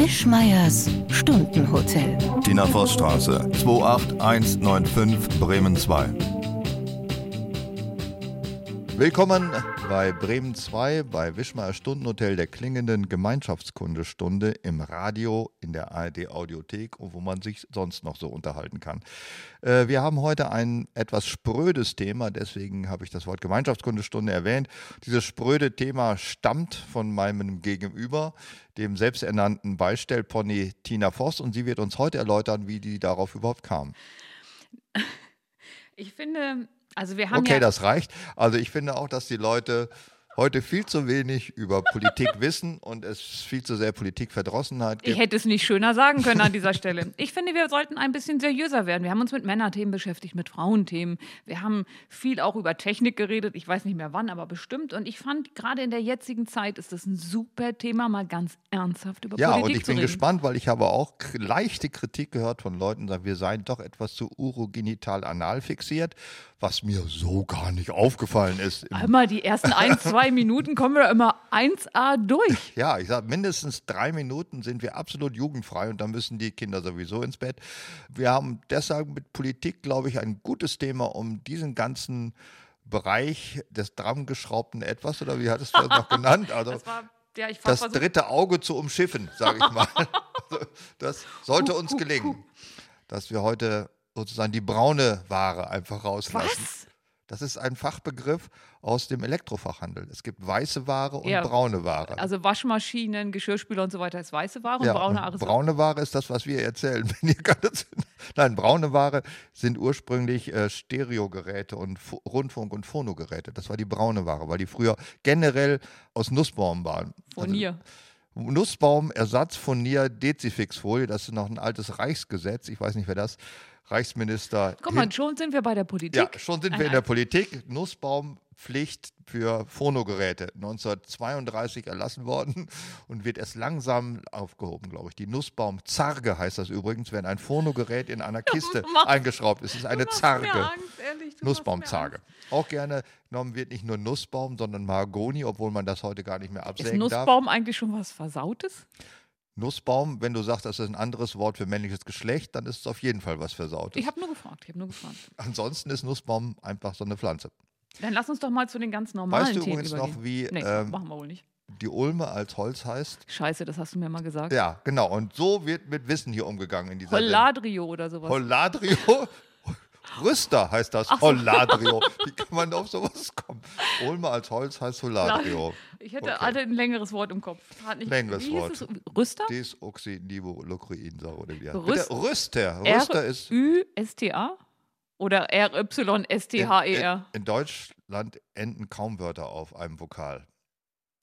Wischmeiers Stundenhotel. Tina Vossstraße, 28195 Bremen 2. Willkommen bei Bremen 2, bei Wischmeier Stundenhotel der klingenden Gemeinschaftskundestunde im Radio, in der ARD Audiothek und wo man sich sonst noch so unterhalten kann. Äh, wir haben heute ein etwas sprödes Thema, deswegen habe ich das Wort Gemeinschaftskundestunde erwähnt. Dieses spröde Thema stammt von meinem Gegenüber, dem selbsternannten Beistellpony Tina Voss und sie wird uns heute erläutern, wie die darauf überhaupt kam. Ich finde, also wir haben Okay, ja, das reicht. Also ich finde auch, dass die Leute heute viel zu wenig über Politik wissen und es viel zu sehr Politikverdrossenheit ich gibt. hätte es nicht schöner sagen können an dieser Stelle. Ich finde, wir sollten ein bisschen seriöser werden. Wir haben uns mit Männerthemen beschäftigt, mit Frauenthemen. Wir haben viel auch über Technik geredet. Ich weiß nicht mehr wann, aber bestimmt. Und ich fand, gerade in der jetzigen Zeit ist das ein super Thema, mal ganz ernsthaft über Ja, Politik und ich zu bin reden. gespannt, weil ich habe auch leichte Kritik gehört von Leuten, die sagen, wir seien doch etwas zu urogenital anal fixiert, was mir so gar nicht aufgefallen ist. Immer die ersten ein, zwei Minuten kommen wir immer 1A durch. Ja, ich sage, mindestens drei Minuten sind wir absolut jugendfrei und dann müssen die Kinder sowieso ins Bett. Wir haben deshalb mit Politik, glaube ich, ein gutes Thema, um diesen ganzen Bereich des drangeschraubten Etwas, oder wie hattest du das noch genannt? Also Das war, ja, das dritte Auge zu umschiffen, sage ich mal. Also, das sollte uns gelingen, dass wir heute sozusagen die braune Ware einfach rauslassen. Was? Das ist ein Fachbegriff aus dem Elektrofachhandel. Es gibt weiße Ware und Ja. braune Ware. Also Waschmaschinen, Geschirrspüler und so weiter ist weiße Ware und Ja, braune Ware ist braune Ware ist das, was wir erzählen. Nein, braune Ware sind ursprünglich äh, Stereogeräte und Fu- Rundfunk- und Phonogeräte. Das war die braune Ware, weil die früher generell aus Nussbaum waren. Furnier. Also, Nussbaum, Ersatz, Furnier, Dezifixfolie, das ist noch ein altes Reichsgesetz. Ich weiß nicht, wer das, Reichsminister. Guck mal, schon sind wir bei der Politik. ja, schon sind wir Ein- in der Politik. Nussbaumpflicht für Phonogeräte 1932 erlassen worden und wird erst langsam aufgehoben, glaube ich. Die Nussbaumzarge heißt das übrigens, wenn ein Phonogerät in einer Kiste eingeschraubt ist. Es ist eine Zarge. Nussbaumzarge. Auch gerne genommen wird nicht nur Nussbaum, sondern Mahagoni, obwohl man das heute gar nicht mehr Ist absägen darf. Nussbaum eigentlich schon was Versautes? Nussbaum, wenn du sagst, das ist ein anderes Wort für männliches Geschlecht, dann ist es auf jeden Fall was Versautes. Ich habe nur gefragt, ich habe nur gefragt. Ansonsten ist Nussbaum einfach so eine Pflanze. Dann lass uns doch mal zu den ganz normalen Weißt du Themen übrigens übergehen. noch, wie nee, ähm, machen wir wohl nicht. die Ulme als Holz heißt? Scheiße, das hast du mir mal gesagt. Ja, genau. Und so wird mit Wissen hier umgegangen in dieser Sendung. Holladrio oder sowas. Holladrio. Rüster heißt das. So. Holladrio. Wie kann man auf sowas kommen? Ulme als Holz heißt Holladrio. ich hätte Okay. hatte ein längeres Wort im Kopf. Hat nicht, Längeres wie Wort. Es? Rüster? Desoxynivolochrinsäure oder wie heißt Rüst- Bitte, Rüster. Rüster ist R-Ü-S-T-A? Oder R-Y-S-T-H-E-R? in, in Deutschland enden kaum Wörter auf einem Vokal.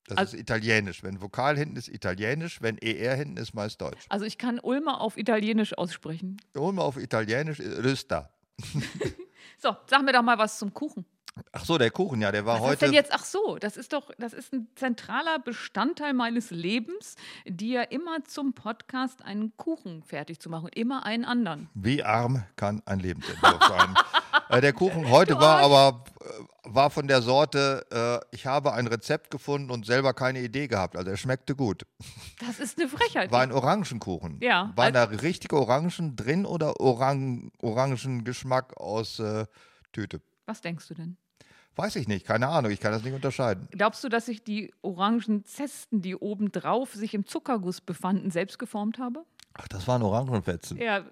Das Also- ist Italienisch. Wenn Vokal hinten ist Italienisch, wenn ER hinten ist meist Deutsch. Also ich kann Ulmer auf Italienisch aussprechen. Ulme auf Italienisch ist Rüster. So, sag mir doch mal was zum Kuchen. Ach so, der Kuchen, ja, der war Was ist heute. denn jetzt? Ach so, das ist doch, das ist ein zentraler Bestandteil meines Lebens, dir immer zum Podcast einen Kuchen fertig zu machen. Immer einen anderen. Wie arm kann ein Lebensentwurf sein? äh, der Kuchen heute Du war aber äh, war von der Sorte, äh, ich habe ein Rezept gefunden und selber keine Idee gehabt. Also er schmeckte gut. Das ist eine Frechheit. War ein Orangenkuchen. Ja, Waren also- da richtige Orangen drin oder Orang Orangengeschmack aus äh, Tüte? Was denkst du denn? Weiß ich nicht, keine Ahnung, ich kann das nicht unterscheiden. Glaubst du, dass ich die orangen Zesten, die obendrauf sich im Zuckerguss befanden, selbst geformt habe? Ach, das waren Orangenfetzen. Ja.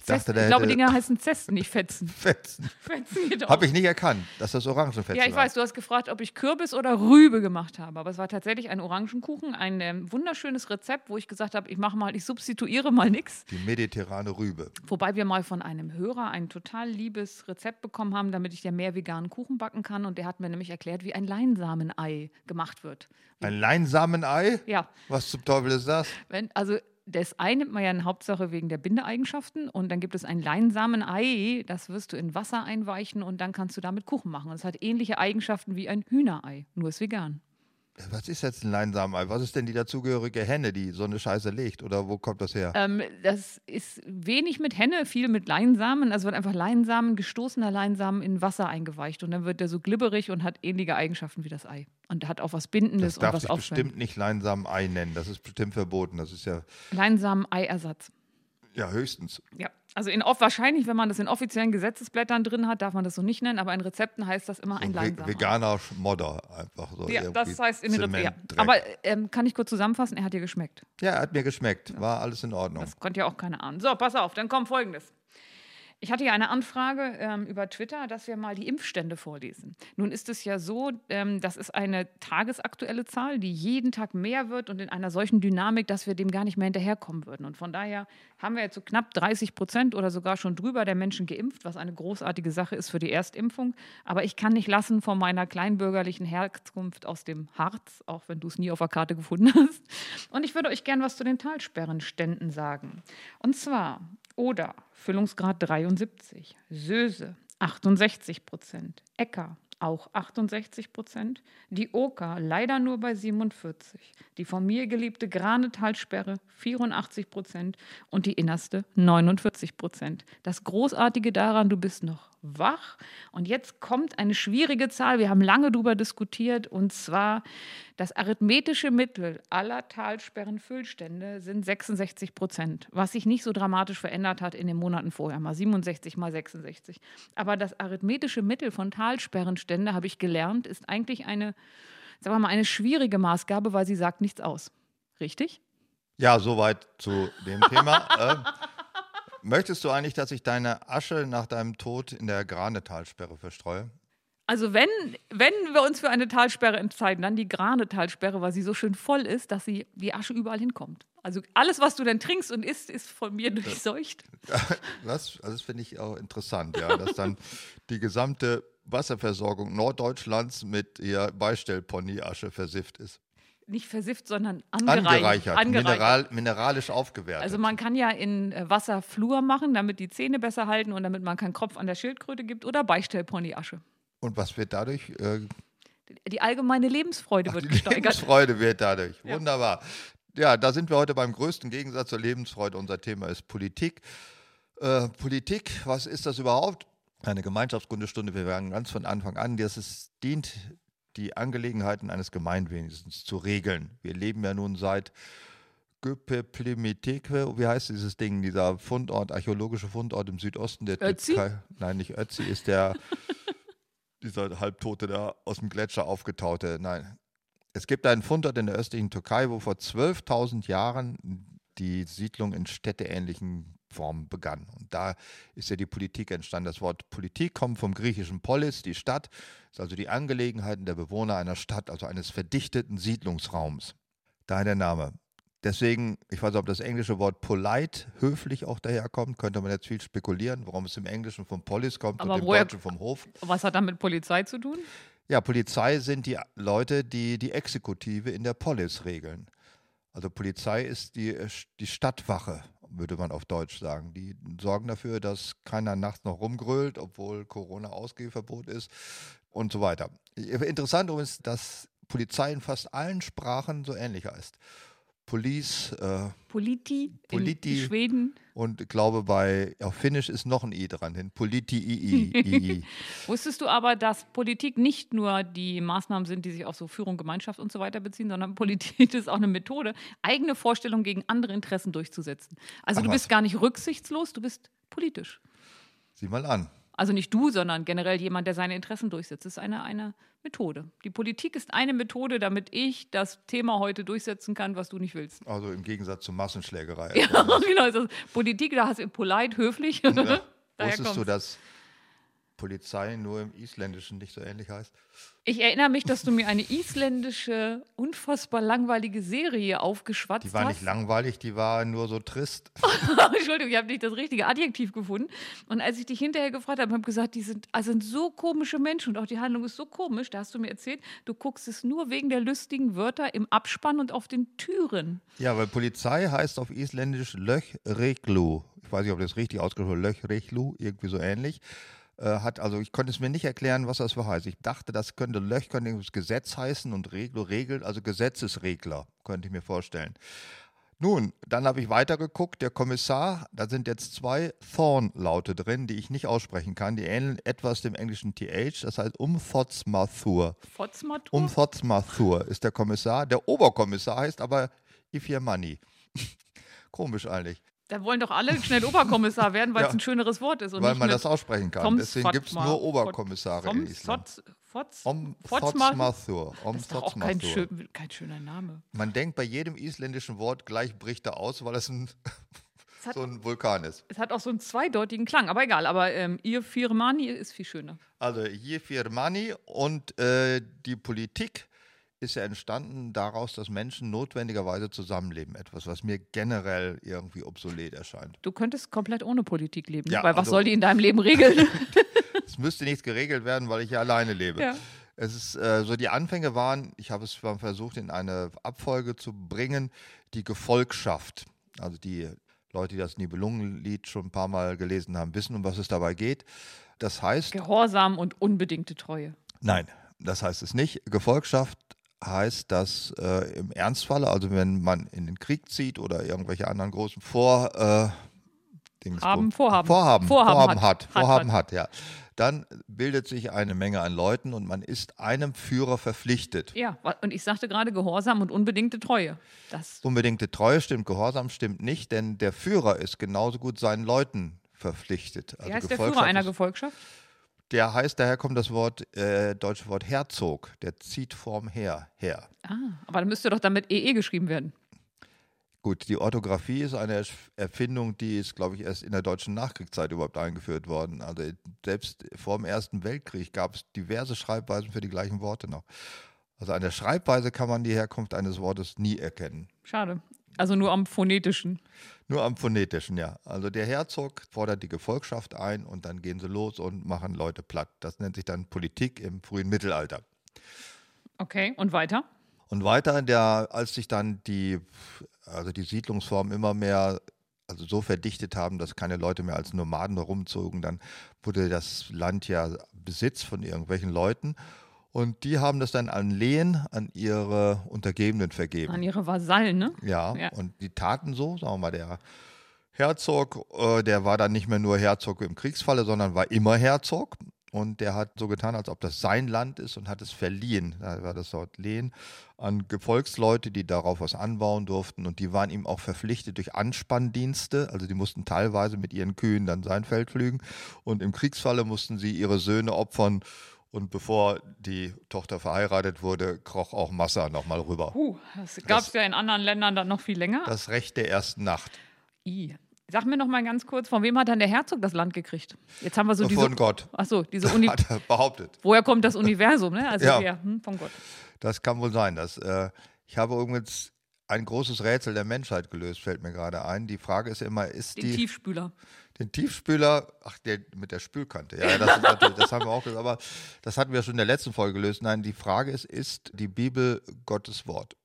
Ich dachte, ich glaube, Dinger heißen Zesten, nicht Fetzen. Fetzen. Fetzen geht auch. Habe ich nicht erkannt, dass das Orangenfetzen Ja, ich waren. weiß, du hast gefragt, ob ich Kürbis oder Rübe gemacht habe. Aber es war tatsächlich ein Orangenkuchen, ein ähm, wunderschönes Rezept, wo ich gesagt habe, ich mache mal, ich substituiere mal nichts. Die mediterrane Rübe. Wobei wir mal von einem Hörer ein total liebes Rezept bekommen haben, damit ich ja mehr veganen Kuchen backen kann. Und der hat mir nämlich erklärt, wie ein Leinsamenei gemacht wird. Ein Leinsamenei? Ja, Was zum Teufel ist das? wenn, also das Ei nimmt man ja in Hauptsache wegen der Bindeeigenschaften. Und dann gibt es ein Leinsamenei, das wirst du in Wasser einweichen und dann kannst du damit Kuchen machen. Und es hat ähnliche Eigenschaften wie ein Hühnerei, nur ist vegan. Was ist jetzt ein Leinsamenei? Was ist denn die dazugehörige Henne, die so eine Scheiße legt? Oder wo kommt das her? Ähm, das ist wenig mit Henne, viel mit Leinsamen. Also wird einfach Leinsamen, gestoßener Leinsamen in Wasser eingeweicht. Und dann wird der so glibberig und hat ähnliche Eigenschaften wie das Ei. Und hat auch was Bindendes das darf und was sich Aufwärmendes. bestimmt nicht Leinsamenei nennen. Das ist bestimmt verboten. Das ist ja, Leinsamen-Eiersatz. ja höchstens. Ja, also in, off- wahrscheinlich, wenn man das in offiziellen Gesetzesblättern drin hat, darf man das so nicht nennen, aber in Rezepten heißt das immer So ein Leinsamen. veganer Schmodder einfach so. Ja, das heißt in Rezepten. Ja. Aber ähm, kann ich kurz zusammenfassen? Er hat dir geschmeckt. ja, hat mir geschmeckt. War alles in Ordnung. Das konnte ja auch keiner ahnen. So, pass auf, dann kommt folgendes. Ich hatte ja eine Anfrage ähm, über Twitter, dass wir mal die Impfstände vorlesen. Nun ist es ja so, ähm, das ist eine tagesaktuelle Zahl, die jeden Tag mehr wird und in einer solchen Dynamik, dass wir dem gar nicht mehr hinterherkommen würden. Und von daher haben wir jetzt so knapp 30 Prozent oder sogar schon drüber der Menschen geimpft, was eine großartige Sache ist für die Erstimpfung. Aber ich kann nicht lassen von meiner kleinbürgerlichen Herkunft aus dem Harz, auch wenn du es nie auf der Karte gefunden hast. Und ich würde euch gern was zu den Talsperrenständen sagen. Und zwar Oder, Füllungsgrad 73, Söse 68 Prozent, Ecker auch 68 Prozent, die Oker leider nur bei 47, die von mir geliebte Granetalsperre 84 Prozent und die innerste 49 Prozent. Das Großartige daran, du bist noch wach und jetzt kommt eine schwierige Zahl, wir haben lange darüber diskutiert und zwar das arithmetische Mittel aller Talsperrenfüllstände sind 66 Prozent, was sich nicht so dramatisch verändert hat in den Monaten vorher, mal 67, mal 66. Aber das arithmetische Mittel von Talsperrenstände, habe ich gelernt, ist eigentlich eine, sagen wir mal, eine schwierige Maßgabe, weil sie sagt nichts aus. Richtig? Ja, soweit zu dem Thema. ähm, möchtest du eigentlich, dass ich deine Asche nach deinem Tod in der Granetalsperre verstreue? Also wenn, wenn wir uns für eine Talsperre entscheiden, dann die Granetalsperre, weil sie so schön voll ist, dass sie die Asche überall hinkommt. Also alles, was du dann trinkst und isst, ist von mir durchseucht. Was? Also das finde ich auch interessant, ja, dass dann die gesamte Wasserversorgung Norddeutschlands mit ihr Beistellponyasche versifft ist. Nicht versifft, sondern angereichert. Angereichert, Mineral, mineralisch aufgewertet. Also man kann ja in äh, Wasser Flur machen, damit die Zähne besser halten und damit man keinen Kopf an der Schildkröte gibt oder Beistellponyasche. Und was wird dadurch? Äh, Die allgemeine Lebensfreude wird die gesteigert. Lebensfreude wird dadurch. Ja. Wunderbar. Ja, da sind wir heute beim größten Gegensatz zur Lebensfreude. Unser Thema ist Politik. Äh, Politik, was ist das überhaupt? Eine Gemeinschaftskundestunde. Wir werden ganz von Anfang an, das ist, dient, die Angelegenheiten eines Gemeinwesens zu regeln. Wir leben ja nun seit Göpeplimiteque, wie heißt dieses Ding, dieser Fundort, archäologische Fundort im Südosten der Ötzi? Türkei. Nein, nicht Ötzi, ist der, dieser Halbtote da aus dem Gletscher aufgetaute. Nein, es gibt einen Fundort in der östlichen Türkei, wo vor 12.000 Jahren die Siedlung in städteähnlichen Formen begann. Und da ist ja die Politik entstanden. Das Wort Politik kommt vom griechischen Polis, die Stadt, ist also die Angelegenheiten der Bewohner einer Stadt, also eines verdichteten Siedlungsraums. Daher der Name. Deswegen, ich weiß nicht, ob das englische Wort polite, höflich auch daherkommt, könnte man jetzt viel spekulieren, warum es im Englischen vom Polis kommt Aber und im woher- Deutschen vom Hof. Was hat da mit Polizei zu tun? Ja, Polizei sind die Leute, die die Exekutive in der Polis regeln. Also Polizei ist die, die Stadtwache, würde man auf Deutsch sagen. Die sorgen dafür, dass keiner nachts noch rumgrölt, obwohl Corona-Ausgehverbot ist und so weiter. Interessant ist, dass Polizei in fast allen Sprachen so ähnlich heißt. Police äh, Politi, Politi. in Schweden. Und ich glaube bei auf Finnisch ist noch ein I dran hin. Politi II. II. Wusstest du aber, dass Politik nicht nur die Maßnahmen sind, die sich auf so Führung, Gemeinschaft und so weiter beziehen, sondern Politik ist auch eine Methode, eigene Vorstellungen gegen andere Interessen durchzusetzen. Also Ach du was. bist gar nicht rücksichtslos, du bist politisch. Sieh mal an. Also nicht du, sondern generell jemand, der seine Interessen durchsetzt. Das ist eine, eine Methode. Die Politik ist eine Methode, damit ich das Thema heute durchsetzen kann, was du nicht willst. Also im Gegensatz zur Massenschlägerei. Ja, genau. Also Politik, da hast du polite, höflich. Ja. Wusstest du, kommt's. dass Polizei nur im Isländischen nicht so ähnlich heißt? Ich erinnere mich, dass du mir eine isländische, unfassbar langweilige Serie aufgeschwatzt Die war hast. nicht langweilig, die war nur so trist. Entschuldigung, ich habe nicht das richtige Adjektiv gefunden. Und als ich dich hinterher gefragt habe, habe ich gesagt, die sind, also sind so komische Menschen und auch die Handlung ist so komisch. Da hast du mir erzählt, du guckst es nur wegen der lustigen Wörter im Abspann und auf den Türen. Ja, weil Polizei heißt auf Isländisch Löchreglu. Ich weiß nicht, ob das richtig ausgesprochen ist. Löchreglu, irgendwie so ähnlich. Äh, hat, also ich konnte es mir nicht erklären, was das heißt. Ich dachte, das könnte Löch könnte das Gesetz heißen und Regel, Regel, also Gesetzesregler, könnte ich mir vorstellen. Nun, dann habe ich weitergeguckt. Der Kommissar, da sind jetzt zwei Thorn-Laute drin, die ich nicht aussprechen kann. Die ähneln etwas dem englischen TH. Das heißt Umfotzmathur. Fotzmatur? Umfotzmathur ist der Kommissar. Der Oberkommissar heißt aber Ifirmani. Komisch eigentlich. Da wollen doch alle schnell Oberkommissar werden, weil es Ja. ein schöneres Wort ist. Und Weil man das aussprechen kann. Tom Deswegen gibt es nur Oberkommissare in Tom Island. Fotz- Om Fotzma- Fotzmathur. Om Das ist auch kein, schön, kein schöner Name. Man denkt bei jedem isländischen Wort gleich bricht er aus, weil es ein, Es so ein Vulkan ist. es hat auch so einen zweideutigen Klang, aber egal. Aber ähm, ihr Firmani ist viel schöner. Also Jefirmani und äh, die Politik ist ja entstanden daraus, dass Menschen notwendigerweise zusammenleben. Etwas, was mir generell irgendwie obsolet erscheint. Du könntest komplett ohne Politik leben, Ja, weil was also- soll die in deinem Leben regeln? Es müsste nichts geregelt werden, weil ich ja alleine lebe. ja. Es ist äh, so, die Anfänge waren, ich habe es versucht, in eine Abfolge zu bringen, die Gefolgschaft. Also die Leute, die das Nibelungenlied schon ein paar Mal gelesen haben, wissen, um was es dabei geht. Das heißt, Gehorsam und unbedingte Treue. Nein, das heißt es nicht. Gefolgschaft heißt, dass äh, im Ernstfalle, also wenn man in den Krieg zieht oder irgendwelche anderen großen Vor, äh, Dings- Haben, Vorhaben. Vorhaben, Vorhaben Vorhaben, hat. hat, Vorhaben hat. ja. Dann bildet sich eine Menge an Leuten und man ist einem Führer verpflichtet. Ja, und ich sagte gerade Gehorsam und unbedingte Treue. Das Unbedingte Treue stimmt, Gehorsam stimmt nicht, denn der Führer ist genauso gut seinen Leuten verpflichtet. Wie Also heißt der Führer einer Gefolgschaft? Der heißt, daher kommt das Wort, äh, deutsche Wort Herzog. Der zieht vorm Heer her. Ah, aber dann müsste doch damit EE geschrieben werden. Gut, die Orthographie ist eine Erfindung, die ist, glaube ich, erst in der deutschen Nachkriegszeit überhaupt eingeführt worden. Also selbst vor dem Ersten Weltkrieg gab es diverse Schreibweisen für die gleichen Worte noch. Also an der Schreibweise kann man die Herkunft eines Wortes nie erkennen. Schade. Also nur am phonetischen. Nur am phonetischen, ja. Also der Herzog fordert die Gefolgschaft ein und dann gehen sie los und machen Leute platt. Das nennt sich dann Politik im frühen Mittelalter. Okay, und weiter? Und weiter, der, als sich dann die, also die Siedlungsformen immer mehr, also so verdichtet haben, dass keine Leute mehr als Nomaden rumzogen, dann wurde das Land ja Besitz von irgendwelchen Leuten. Und die haben das dann an Lehen an ihre Untergebenen vergeben. An ihre Vasallen, ne? Ja, Ja. und die taten so, sagen wir mal, der Herzog, äh, der war dann nicht mehr nur Herzog im Kriegsfalle, sondern war immer Herzog. Und der hat so getan, als ob das sein Land ist und hat es verliehen. Da war das Wort Lehen an Gefolgsleute, die darauf was anbauen durften. Und die waren ihm auch verpflichtet durch Anspanndienste. Also die mussten teilweise mit ihren Kühen dann sein Feld pflügen. Und im Kriegsfalle mussten sie ihre Söhne opfern. Und bevor die Tochter verheiratet wurde, kroch auch Massa nochmal rüber. Puh, das gab es ja in anderen Ländern dann noch viel länger. Das Recht der ersten Nacht. I. Sag mir noch mal ganz kurz, von wem hat dann der Herzog das Land gekriegt? Jetzt haben wir so diese. Von Gott. Ach so, diese Uni. Hat er behauptet. Woher kommt das Universum, ne? Also Ja. ja. hm, von Gott. Das kann wohl sein. Das, äh, ich habe übrigens ein großes Rätsel der Menschheit gelöst, fällt mir gerade ein. Die Frage ist immer, ist Den die Tiefspüler. Den Tiefspüler, ach, der mit der Spülkante, ja, das, das haben wir auch gesagt, aber das hatten wir schon in der letzten Folge gelöst. Nein, die Frage ist, ist die Bibel Gottes Wort?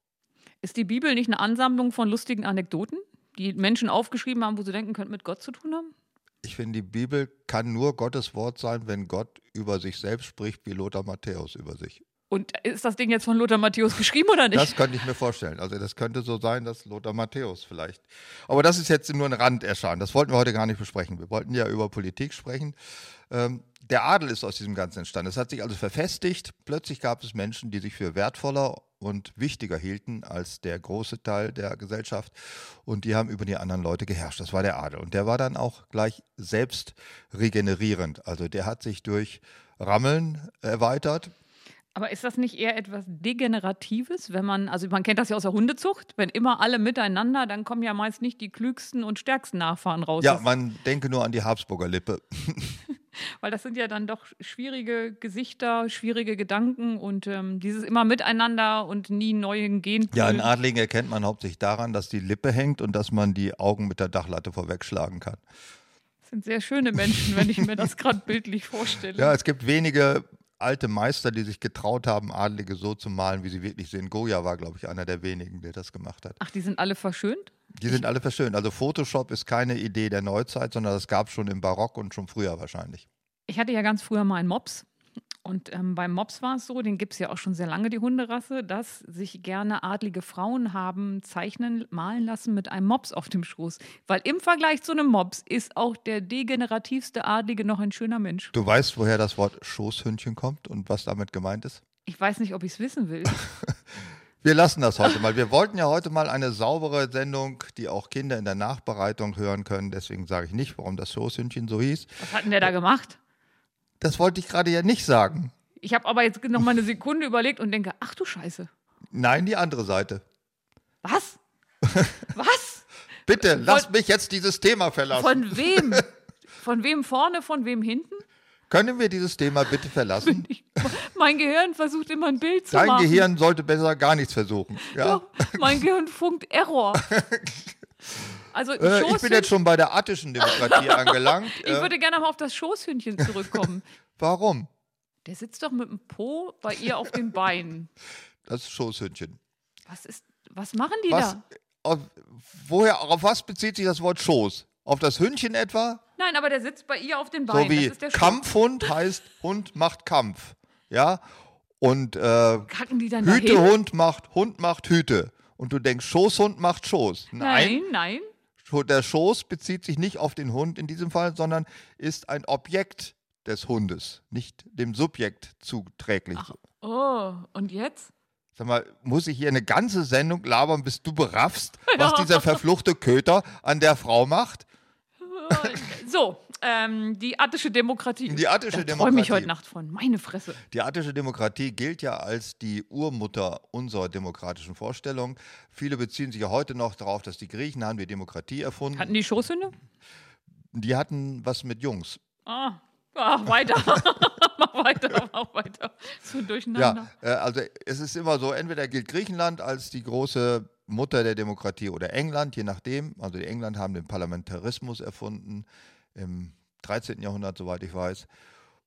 Ist die Bibel nicht eine Ansammlung von lustigen Anekdoten, die Menschen aufgeschrieben haben, wo sie denken, könnten mit Gott zu tun haben? Ich finde, die Bibel kann nur Gottes Wort sein, wenn Gott über sich selbst spricht, wie Lothar Matthäus über sich. Und ist das Ding jetzt von Lothar Matthäus geschrieben oder nicht? Das könnte ich mir vorstellen. Also das könnte so sein, dass Lothar Matthäus vielleicht. Aber das ist jetzt nur ein Randerschein. Das wollten wir heute gar nicht besprechen. Wir wollten ja über Politik sprechen. Ähm, der Adel ist aus diesem Ganzen entstanden. Es hat sich also verfestigt. Plötzlich gab es Menschen, die sich für wertvoller und wichtiger hielten als der große Teil der Gesellschaft. Und die haben über die anderen Leute geherrscht. Das war der Adel. Und der war dann auch gleich selbst regenerierend. Also der hat sich durch Rammeln erweitert. Aber ist das nicht eher etwas Degeneratives, wenn man, also man kennt das ja aus der Hundezucht, wenn immer alle miteinander, dann kommen ja meist nicht die klügsten und stärksten Nachfahren raus. Ja, man denke nur an die Habsburger Lippe. Weil das sind ja dann doch schwierige Gesichter, schwierige Gedanken und ähm, dieses immer miteinander und nie neuen Genpool. Ja, einen Adligen erkennt man hauptsächlich daran, dass die Lippe hängt und dass man die Augen mit der Dachlatte vorwegschlagen kann. Das sind sehr schöne Menschen, wenn ich mir das gerade bildlich vorstelle. Ja, es gibt wenige alte Meister, die sich getraut haben, Adlige so zu malen, wie sie wirklich sind. Goya war, glaube ich, einer der wenigen, der das gemacht hat. Ach, die sind alle verschönt? Die sind alle verschönt. Also Photoshop ist keine Idee der Neuzeit, sondern das gab es schon im Barock und schon früher wahrscheinlich. Ich hatte ja ganz früher mal einen Mops. Und ähm, beim Mops war es so, den gibt es ja auch schon sehr lange, die Hunderasse, dass sich gerne adlige Frauen haben zeichnen, malen lassen mit einem Mops auf dem Schoß. Weil im Vergleich zu einem Mops ist auch der degenerativste Adlige noch ein schöner Mensch. Du weißt, woher das Wort Schoßhündchen kommt und was damit gemeint ist? Ich weiß nicht, ob ich es wissen will. Wir lassen das heute mal. Wir wollten ja heute mal eine saubere Sendung, die auch Kinder in der Nachbereitung hören können. Deswegen sage ich nicht, warum das Schoßhündchen so hieß. Was hat denn der da gemacht? Das wollte ich gerade ja nicht sagen. Ich habe aber jetzt noch mal eine Sekunde überlegt und denke, ach du Scheiße. Nein, die andere Seite. Was? Was? Bitte, lass mich jetzt dieses Thema verlassen. Von wem? Von wem vorne, von wem hinten? Können wir dieses Thema bitte verlassen? Ich, mein Gehirn versucht immer ein Bild zu Dein machen. Gehirn sollte besser gar nichts versuchen. Ja? Doch, mein Gehirn funkt Error. Also Äh, ich bin jetzt schon bei der attischen Demokratie angelangt. ich Äh, würde gerne mal auf das Schoßhündchen zurückkommen. warum? Der sitzt doch mit dem Po bei ihr auf den Beinen. Das Schoßhündchen. Was ist, was machen die Was, da? auf, woher, auf was bezieht sich das Wort Schoß? Auf das Hündchen etwa? Nein, aber der sitzt bei ihr auf den Beinen. So wie. Kampfhund heißt Hund macht Kampf. Ja? Und äh? Hütehund macht Hund macht Hüte. Und du denkst, Schoßhund macht Schoß. Nein, nein. Scho- Der Schoß bezieht sich nicht auf den Hund in diesem Fall, sondern ist ein Objekt des Hundes, nicht dem Subjekt zuträglich. Oh, und jetzt? Sag mal, muss ich hier eine ganze Sendung labern, bis du beraffst, was dieser verfluchte Köter an der Frau macht? So, ähm, die attische Demokratie. Die attische da träume ich Demokratie. heute Nacht von. Meine Fresse. Die attische Demokratie gilt ja als die Urmutter unserer demokratischen Vorstellung. Viele beziehen sich ja heute noch darauf, dass die Griechen haben die Demokratie erfunden. Hatten die Schoßhunde? die hatten was mit Jungs. Ah, ah weiter. mach weiter, mach weiter. So durcheinander. Ja, äh, also es ist immer so, entweder gilt Griechenland als die große Mutter der Demokratie oder England, je nachdem. Also die England haben den Parlamentarismus erfunden im 13. Jahrhundert, soweit ich weiß.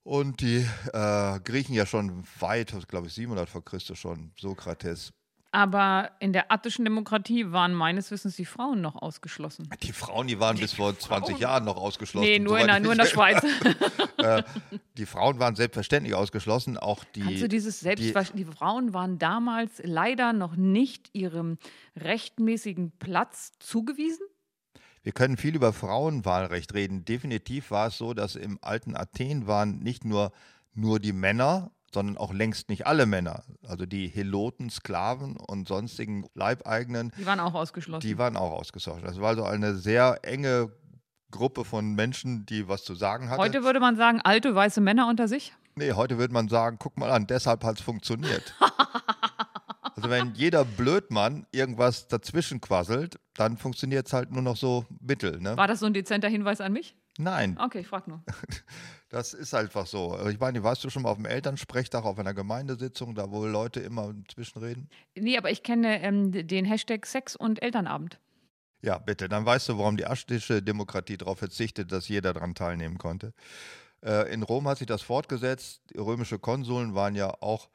Und die äh, Griechen ja schon weit, glaube ich, 700 vor Christus schon, Sokrates. Aber in der attischen Demokratie waren meines Wissens die Frauen noch ausgeschlossen. Die Frauen, die waren bis vor 20 Jahren noch ausgeschlossen. Nee, nur in, der, nur in der Schweiz. Die Frauen waren selbstverständlich ausgeschlossen, auch die. Kannst du dieses Selbstverständnis, die, Frauen waren damals leider noch nicht ihrem rechtmäßigen Platz zugewiesen? Wir können viel über Frauenwahlrecht reden. Definitiv war es so, dass im alten Athen waren nicht nur, nur die Männer, sondern auch längst nicht alle Männer. Also die Heloten, Sklaven und sonstigen Leibeigenen, Die waren auch ausgeschlossen. die waren auch ausgesorgt. Das war also eine sehr enge Gruppe von Menschen, die was zu sagen hatte. Heute würde man sagen, alte weiße Männer unter sich. Nee, heute würde man sagen, guck mal an, deshalb hat es funktioniert. also wenn jeder Blödmann irgendwas dazwischen quasselt, dann funktioniert es halt nur noch so mittel. Ne? War das so ein dezenter Hinweis an mich? Nein, Okay, ich frag nur. das ist einfach so. Also Ich meine, warst du schon mal auf dem Elternsprechtag, auf einer Gemeindesitzung, da wo Leute immer zwischenreden? Nee, aber ich kenne ähm, den Hashtag Sex und Elternabend. Ja, bitte, dann weißt du, warum die aschtische Demokratie darauf verzichtet, dass jeder daran teilnehmen konnte. Äh, in Rom hat sich das fortgesetzt. Die römische Konsuln waren ja auch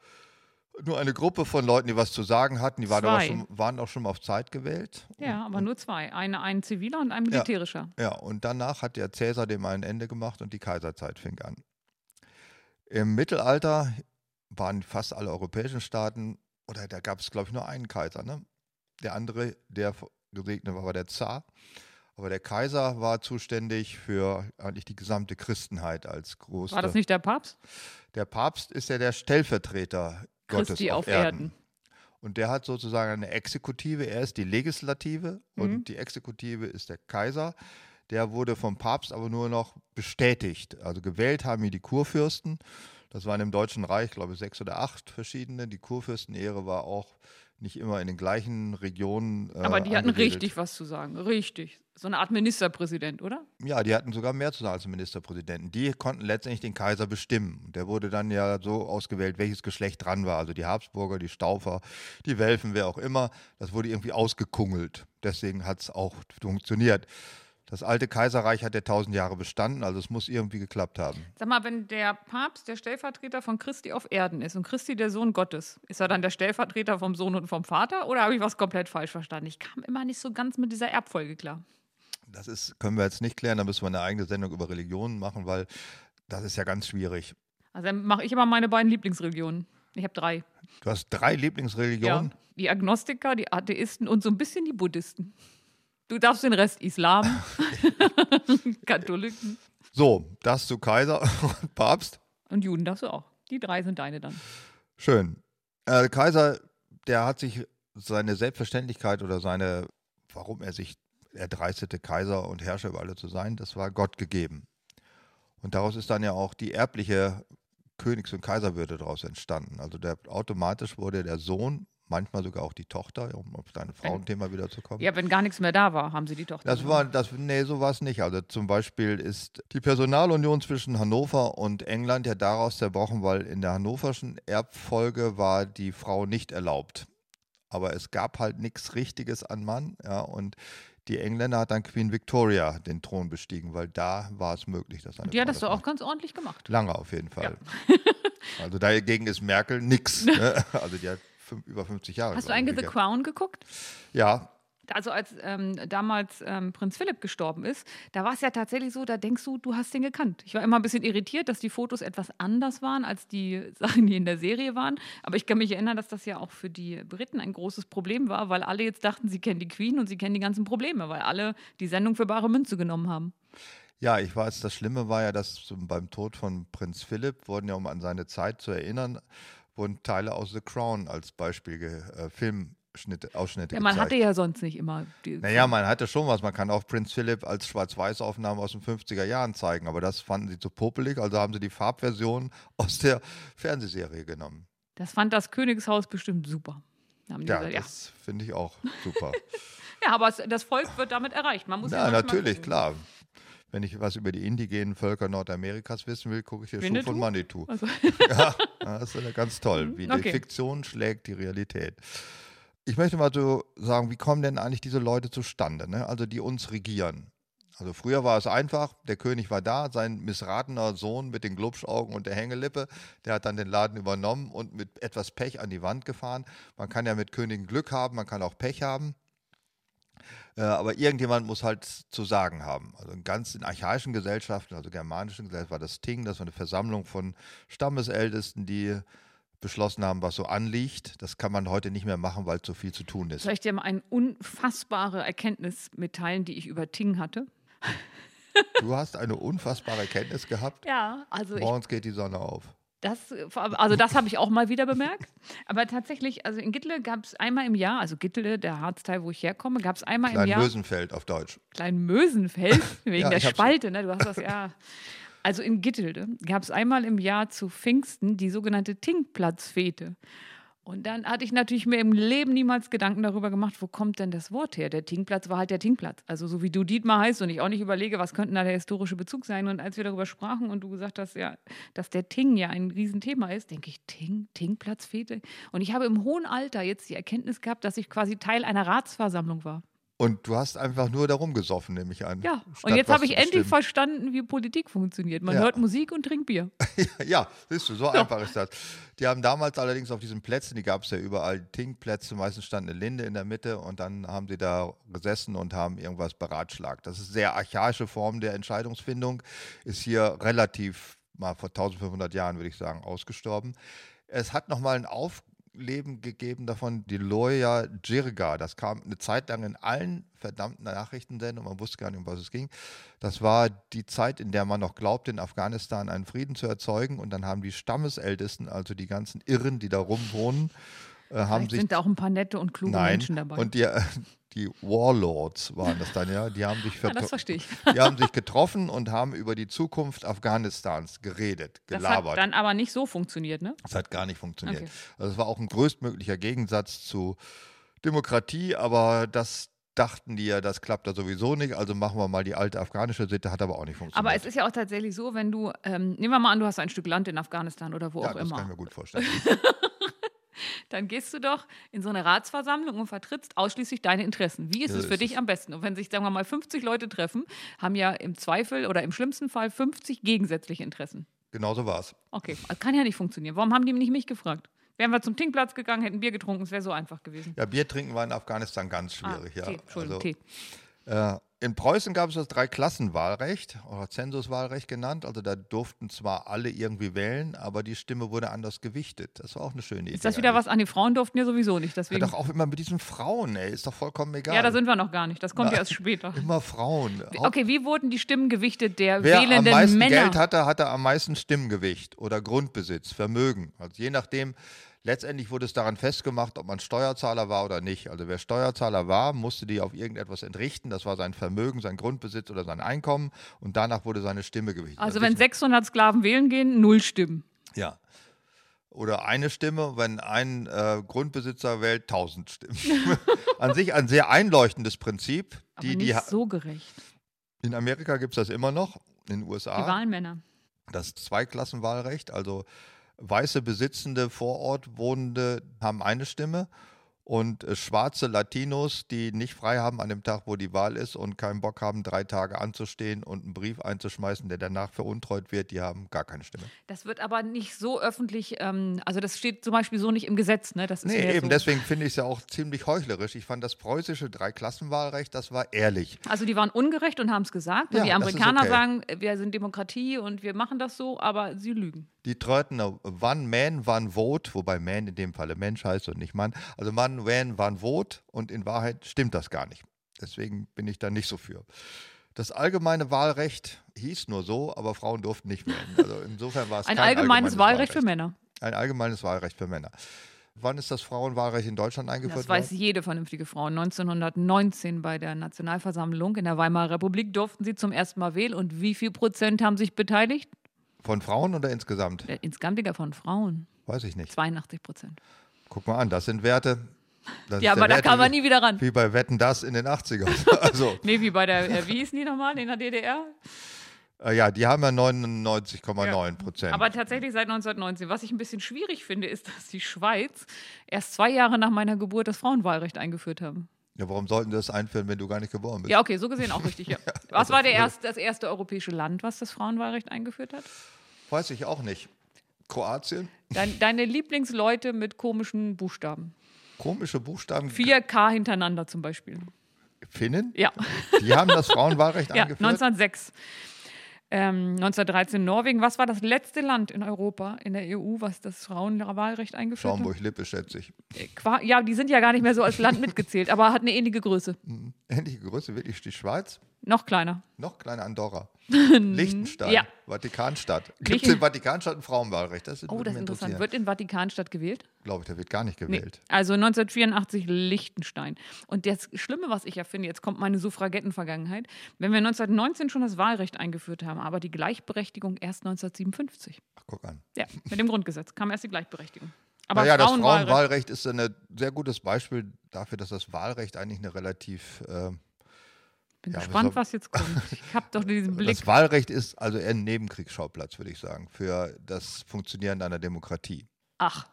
nur eine Gruppe von Leuten, die was zu sagen hatten. Die waren, Zwei. schon, waren auch schon mal auf Zeit gewählt. Ja, aber nur zwei. Eine, ein ziviler und ein militärischer. Ja, und danach hat der Cäsar dem ein Ende gemacht und die Kaiserzeit fing an. Im Mittelalter waren fast alle europäischen Staaten, oder da gab es, glaube ich, nur einen Kaiser. Ne? Der andere, der gesegnet war, war der Zar. Aber der Kaiser war zuständig für eigentlich die gesamte Christenheit als große. War das nicht der Papst? Der Papst ist ja der Stellvertreter Gottes Christi auf, auf Erden. Erden. Und der hat sozusagen eine Exekutive. Er ist die Legislative Mhm. und die Exekutive ist der Kaiser. Der wurde vom Papst aber nur noch bestätigt. Also gewählt haben ihn die Kurfürsten. Das waren im Deutschen Reich, glaube ich, sechs oder acht verschiedene. Die Kurfürstenehre war auch nicht immer in den gleichen Regionen. Äh, Aber die hatten angesiedelt. richtig was zu sagen. Richtig. So eine Art Ministerpräsident, oder? Ja, die hatten sogar mehr zu sagen als Ministerpräsidenten. Die konnten letztendlich den Kaiser bestimmen. Der wurde dann ja so ausgewählt, welches Geschlecht dran war. Also die Habsburger, die Staufer, die Welfen, wer auch immer. Das wurde irgendwie ausgekungelt. Deswegen hat es auch funktioniert. Das alte Kaiserreich hat ja tausend Jahre bestanden, also es muss irgendwie geklappt haben. Sag mal, wenn der Papst der Stellvertreter von Christi auf Erden ist und Christi der Sohn Gottes, ist er dann der Stellvertreter vom Sohn und vom Vater oder habe ich was komplett falsch verstanden? Ich kam immer nicht so ganz mit dieser Erbfolge klar. Das ist, können wir jetzt nicht klären, da müssen wir eine eigene Sendung über Religionen machen, weil Das ist ja ganz schwierig. Also dann mache ich immer meine beiden Lieblingsreligionen. Ich habe drei. Du hast drei Lieblingsreligionen? Ja, die Agnostiker, die Atheisten und so ein bisschen die Buddhisten. Du darfst den Rest Islam, Katholiken So, das zu Kaiser und Papst. und Juden darfst du auch. Die drei sind deine dann. Schön. Äh, Kaiser, der hat sich seine Selbstverständlichkeit oder seine, warum er sich erdreistete, Kaiser und Herrscher über alle zu sein, das war Gott gegeben. Und daraus ist dann ja auch die erbliche Königs- und Kaiserwürde daraus entstanden. Also der, automatisch wurde der Sohn, manchmal sogar auch die Tochter, um auf dein Frauenthema wieder zu kommen. Ja, wenn gar nichts mehr da war, haben sie die Tochter. Das war, das, nee, so war es nicht. Also zum Beispiel ist die Personalunion zwischen Hannover und England ja daraus zerbrochen, weil in der hannoverschen Erbfolge war die Frau nicht erlaubt. Aber es gab halt nichts Richtiges an Mann, ja, und die Engländer hat dann Queen Victoria den Thron bestiegen, weil da war es möglich, dass eine Die Frau du das auch macht. ganz ordentlich gemacht. Lange auf jeden Fall. also dagegen ist Merkel nix. Ne? Also die hat fünf, über 50 Jahre. Hast du eigentlich The. Crown geguckt? Ja, Also als ähm, damals ähm, Prinz Philipp gestorben ist, da war es ja tatsächlich so, da denkst du, du hast den gekannt. Ich war immer ein bisschen irritiert, dass die Fotos etwas anders waren als die Sachen, die in der Serie waren. Aber ich kann mich erinnern, dass das ja auch für die Briten ein großes Problem war, weil alle jetzt dachten, sie kennen die Queen und sie kennen die ganzen Probleme, weil alle die Sendung für bare Münze genommen haben. Ja, ich weiß, das Schlimme war ja, dass zum- beim Tod von Prinz Philipp wurden ja, um an seine Zeit zu erinnern, wurden Teile aus The Crown als Beispiel, äh, Filmschnitte, Ausschnitte Ja, man gezeigt. hatte ja sonst nicht immer die. naja, man hatte schon was. Man kann auch Prinz Philipp als Schwarz-Weiß-Aufnahme aus den 50er Jahren zeigen, aber das fanden sie zu popelig, also haben sie die Farbversion aus der Fernsehserie genommen. Das fand das Königshaus bestimmt super. Ja, gesagt, ja. das finde ich auch super. ja, aber es, das Volk wird damit erreicht. Man muss ja, ja, natürlich, klar. Wenn ich was über die indigenen Völker Nordamerikas wissen will, gucke ich hier Schuh von Winnetou? Manitou. Also, Ja, das ist ja ganz toll, wie die Okay. Fiktion schlägt die Realität. Ich möchte mal so sagen, wie kommen denn eigentlich diese Leute zustande, ne? also die uns regieren? Also früher war es einfach, der König war da, sein missratener Sohn mit den Glubschaugen und der Hängelippe, der hat dann den Laden übernommen und mit etwas Pech an die Wand gefahren. Man kann ja mit Königen Glück haben, man kann auch Pech haben. Äh, aber irgendjemand muss halt zu sagen haben. Also in ganz in archaischen Gesellschaften, also germanischen Gesellschaften, war das Ting, das war eine Versammlung von Stammesältesten, die beschlossen haben, was so anliegt. Das kann man heute nicht mehr machen, weil zu viel zu tun ist. soll ich dir mal eine unfassbare Erkenntnis mitteilen, die ich über Ting hatte? Du hast eine unfassbare Erkenntnis gehabt. Ja, also ich Morgens geht die Sonne auf. Das, also das habe ich auch mal wieder bemerkt. Aber tatsächlich, also in Gittle gab es einmal im Jahr, also Gittle, der Harzteil, wo ich herkomme, gab es einmal im Klein Jahr. Mösenfeld auf Deutsch. Klein Mösenfeld, wegen Ja, der Spalte, ne? Du hast das ja. Also in Gittelde gab es einmal im Jahr zu Pfingsten die sogenannte Tinkplatzfete. Und dann hatte ich natürlich mir im Leben niemals Gedanken darüber gemacht, wo kommt denn das Wort her? Der Tinkplatz war halt der Tinkplatz. Also so wie du Dietmar heißt und ich auch nicht überlege, was könnte da der historische Bezug sein. Und als wir darüber sprachen und du gesagt hast, ja, dass der Ting ja ein Riesenthema ist, denke ich, Ting, Tinkplatzfete. Und ich habe im hohen Alter jetzt die Erkenntnis gehabt, dass ich quasi Teil einer Ratsversammlung war. Und du hast einfach nur darum gesoffen, nehme ich an. Ja, und jetzt habe ich endlich verstanden, wie Politik funktioniert. Man Ja. hört Musik und trinkt Bier. Ja, siehst du, so einfach ist das. Die haben damals allerdings auf diesen Plätzen, die gab es ja überall, Tinkplätze, meistens stand eine Linde in der Mitte und dann haben sie da gesessen und haben irgendwas beratschlagt. Das ist eine sehr archaische Form der Entscheidungsfindung, ist hier relativ mal vor 1500 Jahren, würde ich sagen, ausgestorben. Es hat nochmal ein Aufleben gegeben davon, die Loya Jirga. Das kam eine Zeit lang in allen verdammten Nachrichtensendungen, man wusste gar nicht, um was es ging. Das war die Zeit, in der man noch glaubte, in Afghanistan einen Frieden zu erzeugen. Und dann haben die Stammesältesten, also die ganzen Irren, die da rumwohnen, äh, haben Vielleicht sich sind da auch ein paar nette und kluge Nein. Menschen dabei. Und die, äh, die Warlords waren das dann, ja. Die haben sich, ja, das verstehe ich. die haben sich getroffen und haben über die Zukunft Afghanistans geredet, Das gelabert. hat dann aber nicht so funktioniert, ne? Das hat gar nicht funktioniert. Okay. Also es war auch ein größtmöglicher Gegensatz zu Demokratie, aber das dachten die ja, das klappt da sowieso nicht, also machen wir mal die alte afghanische Sitte, hat aber auch nicht funktioniert. Aber es ist ja auch tatsächlich so, wenn du, ähm, nehmen wir mal an, du hast ein Stück Land in Afghanistan oder wo ja, auch das immer. kann ich mir gut vorstellen. Dann gehst du doch in so eine Ratsversammlung und vertrittst ausschließlich deine Interessen. Wie ist So es für ist dich es. am besten? Und wenn sich, sagen wir mal, 50 Leute treffen, haben ja im Zweifel oder im schlimmsten Fall 50 gegensätzliche Interessen. Genauso war es. Okay, das kann ja nicht funktionieren. Warum haben die nicht mich gefragt? Wären wir zum Tinkplatz gegangen, hätten Bier getrunken, es wäre so einfach gewesen. Ja, Bier trinken war in Afghanistan ganz schwierig. Ah, ja. Tee, Entschuldigung, also, Tee. Äh, in Preußen gab es das Dreiklassenwahlrecht oder Zensuswahlrecht genannt. Also da durften zwar alle irgendwie wählen, aber die Stimme wurde anders gewichtet. Das war auch eine schöne Idee. Ist das wieder was an die Frauen durften ja sowieso nicht. Deswegen. Ja, doch auch immer mit diesen Frauen, ey. Ist doch vollkommen egal. Ja, da sind wir noch gar nicht. Das kommt Na, ja erst später. Immer Frauen. Okay, wie wurden die Stimmen gewichtet der Wer wählenden am meisten Männer? Geld hatte, hatte am meisten Stimmgewicht oder Grundbesitz, Vermögen. Also je nachdem, Letztendlich wurde es daran festgemacht, ob man Steuerzahler war oder nicht. Also wer Steuerzahler war, musste die auf irgendetwas entrichten. Das war sein Vermögen, sein Grundbesitz oder sein Einkommen. Und danach wurde seine Stimme gewichtet. Also wenn 600 Sklaven wählen gehen, null Stimmen. Ja. Oder eine Stimme, wenn ein äh, Grundbesitzer wählt, 1000 Stimmen. An sich ein sehr einleuchtendes Prinzip. Die, Aber nicht die, so gerecht. In Amerika gibt es das immer noch, in den USA. Die Wahlmänner. Das Zweiklassenwahlrecht, also weiße Besitzende vor Ort Wohnende haben eine Stimme und äh, schwarze Latinos, die nicht frei haben an dem Tag, wo die Wahl ist und keinen Bock haben, drei Tage anzustehen und einen Brief einzuschmeißen, der danach veruntreut wird, die haben gar keine Stimme. Das wird aber nicht so öffentlich, ähm, also das steht zum Beispiel so nicht im Gesetz. Ne? Das nee, eben, so. deswegen finde ich es ja auch ziemlich heuchlerisch. Ich fand das preußische Dreiklassenwahlrecht, das war ehrlich. Also die waren ungerecht und haben es gesagt. Und ja, die Amerikaner okay. sagen, wir sind Demokratie und wir machen das so, aber sie lügen. Die treten One Man, One Vote, wobei Man in dem Falle Mensch heißt und nicht Mann. Also One Man, One Vote und in Wahrheit stimmt das gar nicht. Deswegen bin ich da nicht so für. Das allgemeine Wahlrecht hieß nur so, aber Frauen durften nicht wählen. Also insofern war es ein kein allgemeines, allgemeines Wahlrecht, Wahlrecht für Männer. Ein allgemeines Wahlrecht für Männer. Wann ist das Frauenwahlrecht in Deutschland eingeführt worden? Das weiß jede vernünftige Frau. 1919 bei der Nationalversammlung in der Weimarer Republik durften sie zum ersten Mal wählen. Und wie viel Prozent haben sich beteiligt? Von Frauen oder insgesamt? Insgesamt wieder von Frauen. Weiß ich nicht. 82 Prozent. Guck mal an, das sind Werte, das ja, aber da kam man nie wieder ran. Wie bei Wetten das in den 80ern. Also. nee, wie bei der, äh, wie hießen die nochmal in der DDR? Äh, ja, die haben ja 99,9 Prozent. Ja, aber tatsächlich seit 1919. Was ich ein bisschen schwierig finde, ist, dass die Schweiz erst zwei Jahre nach meiner Geburt das Frauenwahlrecht eingeführt haben. Ja, warum sollten die das einführen, wenn du gar nicht geboren bist? Ja, okay, so gesehen auch richtig. Ja. was war der erst, das erste europäische Land, was das Frauenwahlrecht eingeführt hat? Weiß ich auch nicht. Kroatien? Dein, deine Lieblingsleute mit komischen Buchstaben. Komische Buchstaben? 4K hintereinander zum Beispiel. Finnen? Ja. Die haben das Frauenwahlrecht ja, eingeführt? 1906. Ähm, 1913 Norwegen. Was war das letzte Land in Europa, in der EU, was das Frauenwahlrecht eingeführt hat? Schaumburg-Lippe, schätze ich. Äh, ja, die sind ja gar nicht mehr so als Land mitgezählt, aber hat eine ähnliche Größe. Mhm. Ähnliche Größe, wirklich die Schweiz? Noch kleiner. Noch kleiner Andorra. Liechtenstein, ja. Vatikanstadt. Gibt es in Vatikanstadt ein Frauenwahlrecht? Das oh, das ist interessant. Wird in Vatikanstadt gewählt? Glaube ich, da wird gar nicht gewählt. Nee. Also 1984 Liechtenstein. Und das Schlimme, was ich ja finde, jetzt kommt meine Suffragettenvergangenheit, wenn wir 1919 schon das Wahlrecht eingeführt haben, aber die Gleichberechtigung erst 1957. Ach, guck an. Ja, mit dem Grundgesetz kam erst die Gleichberechtigung. Aber naja, das Frauenwahlrecht ist ein sehr gutes Beispiel dafür, dass das Wahlrecht eigentlich eine relativ äh, bin ja, gespannt, was jetzt kommt. Ich habe doch diesen Blick. Das Wahlrecht ist also eher ein Nebenkriegsschauplatz, würde ich sagen, für das Funktionieren einer Demokratie. Ach.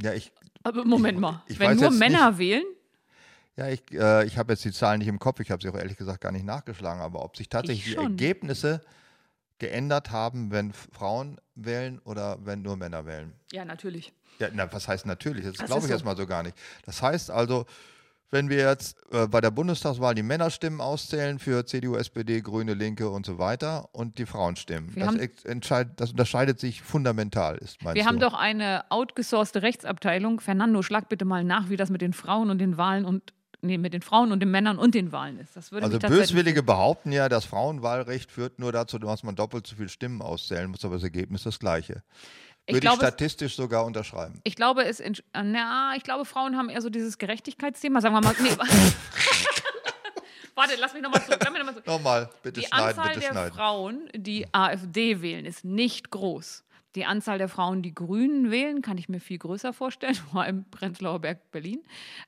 Ja, ich. Aber Moment mal, ich, ich wenn nur Männer nicht, wählen? Ja, ich, äh, ich habe jetzt die Zahlen nicht im Kopf, ich habe sie auch ehrlich gesagt gar nicht nachgeschlagen, aber ob sich tatsächlich die Ergebnisse geändert haben, wenn Frauen wählen oder wenn nur Männer wählen. Ja, natürlich. Ja, na, was heißt natürlich? Das, das glaube ich so. erstmal so gar nicht. Das heißt also, wenn wir jetzt äh, bei der Bundestagswahl die Männerstimmen auszählen für CDU, SPD, Grüne, Linke und so weiter und die Frauenstimmen. Das, entscheid, das, unterscheidet sich fundamental, ist Wir du? haben doch eine outgesourcete Rechtsabteilung. Fernando, schlag bitte mal nach, wie das mit den Frauen und den Wahlen und nee, mit den Frauen und den Männern und den Wahlen ist. also Böswillige behaupten ja, das Frauenwahlrecht führt nur dazu, dass man doppelt so viele Stimmen auszählen muss, aber das Ergebnis ist das gleiche. Würde ich, glaube, ich statistisch sogar unterschreiben. Ich glaube, es, na, ich glaube, Frauen haben eher so dieses Gerechtigkeitsthema. Sagen wir mal. Nee. Warte, lass mich nochmal zurück. Noch zurück. Nochmal, bitte die schneiden. Die Anzahl bitte der schneiden. Frauen, die AfD wählen, ist nicht groß. Die Anzahl der Frauen, die Grünen wählen, kann ich mir viel größer vorstellen, vor allem Prenzlauer Berg, Berlin.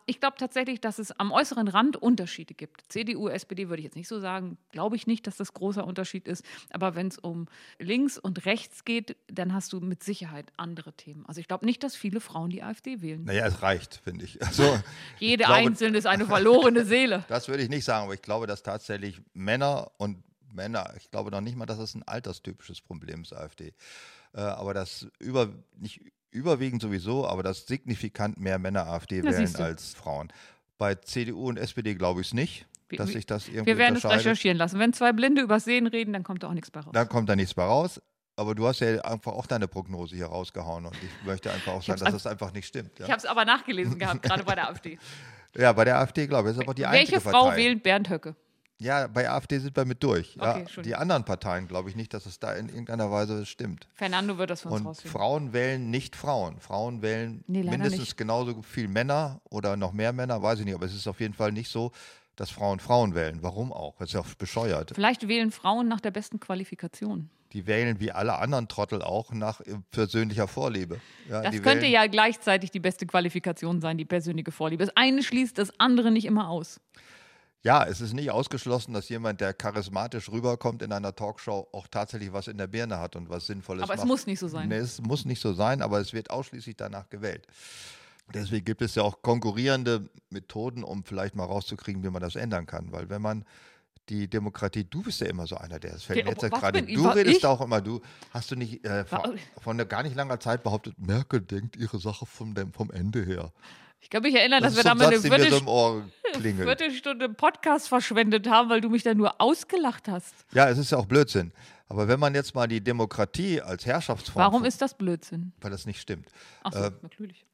Ich glaube tatsächlich, dass es am äußeren Rand Unterschiede gibt. CDU, SPD würde ich jetzt nicht so sagen, glaube ich nicht, dass das großer Unterschied ist. Aber wenn es um links und rechts geht, dann hast du mit Sicherheit andere Themen. Also ich glaube nicht, dass viele Frauen die AfD wählen. Naja, es reicht, finde ich. Also, Jede ich glaube, einzelne ist eine verlorene Seele. Das würde ich nicht sagen, aber ich glaube, dass tatsächlich Männer und Männer, ich glaube noch nicht mal, dass es ein alterstypisches Problem ist, AfD. Äh, aber das über, nicht überwiegend sowieso, aber dass signifikant mehr Männer AfD ja, wählen als Frauen. Bei CDU und SPD glaube ich es nicht. dass sich das irgendwie Wir werden es recherchieren lassen. Wenn zwei Blinde über Sehen reden, dann kommt da auch nichts bei raus. Dann kommt da nichts mehr raus. Aber du hast ja einfach auch deine Prognose hier rausgehauen und ich möchte einfach auch sagen, dass das einfach nicht stimmt. Ich Ja, habe es aber nachgelesen gehabt, gerade bei der AfD. ja bei der AfD, glaube ich, ist aber die einzige Welche Frau Partei. wählt Bernd Höcke? Ja, bei AfD sind wir mit durch. Okay, Ja, die anderen Parteien glaube ich nicht, dass es da in irgendeiner Weise stimmt. Fernando wird das für uns Und rausfinden. Frauen wählen nicht Frauen. Frauen wählen Nee, mindestens nicht. genauso viel Männer oder noch mehr Männer, weiß ich nicht. Aber es ist auf jeden Fall nicht so, dass Frauen Frauen wählen. Warum auch? Das ist ja auch bescheuert. Vielleicht wählen Frauen nach der besten Qualifikation. Die wählen wie alle anderen Trottel auch nach persönlicher Vorliebe. Ja, Das könnte wählen, ja gleichzeitig die beste Qualifikation sein, die persönliche Vorliebe. Das eine schließt das andere nicht immer aus. Ja, es ist nicht ausgeschlossen, dass jemand, der charismatisch rüberkommt in einer Talkshow, auch tatsächlich was in der Birne hat und was Sinnvolles Aber es macht. muss nicht so sein. Nee, es muss nicht so sein, aber es wird ausschließlich danach gewählt. Deswegen gibt es ja auch konkurrierende Methoden, um vielleicht mal rauszukriegen, wie man das ändern kann. Weil wenn man die Demokratie, du bist ja immer so einer, der das fällt Der- mir jetzt ja gerade. Du redest ich? auch immer, du hast du nicht äh, vor, von der gar nicht langer Zeit behauptet, Merkel denkt ihre Sache vom, vom Ende her. Ich kann mich erinnern, Das dass wir so da ein mal eine Satz, mir so Klingelt. Viertelstunde Podcast verschwendet haben, weil du mich da nur ausgelacht hast. Ja, es ist ja auch Blödsinn. Aber wenn man jetzt mal die Demokratie als Herrschaftsform, Warum ist das Blödsinn? weil das nicht stimmt, Ach so, Äh, natürlich.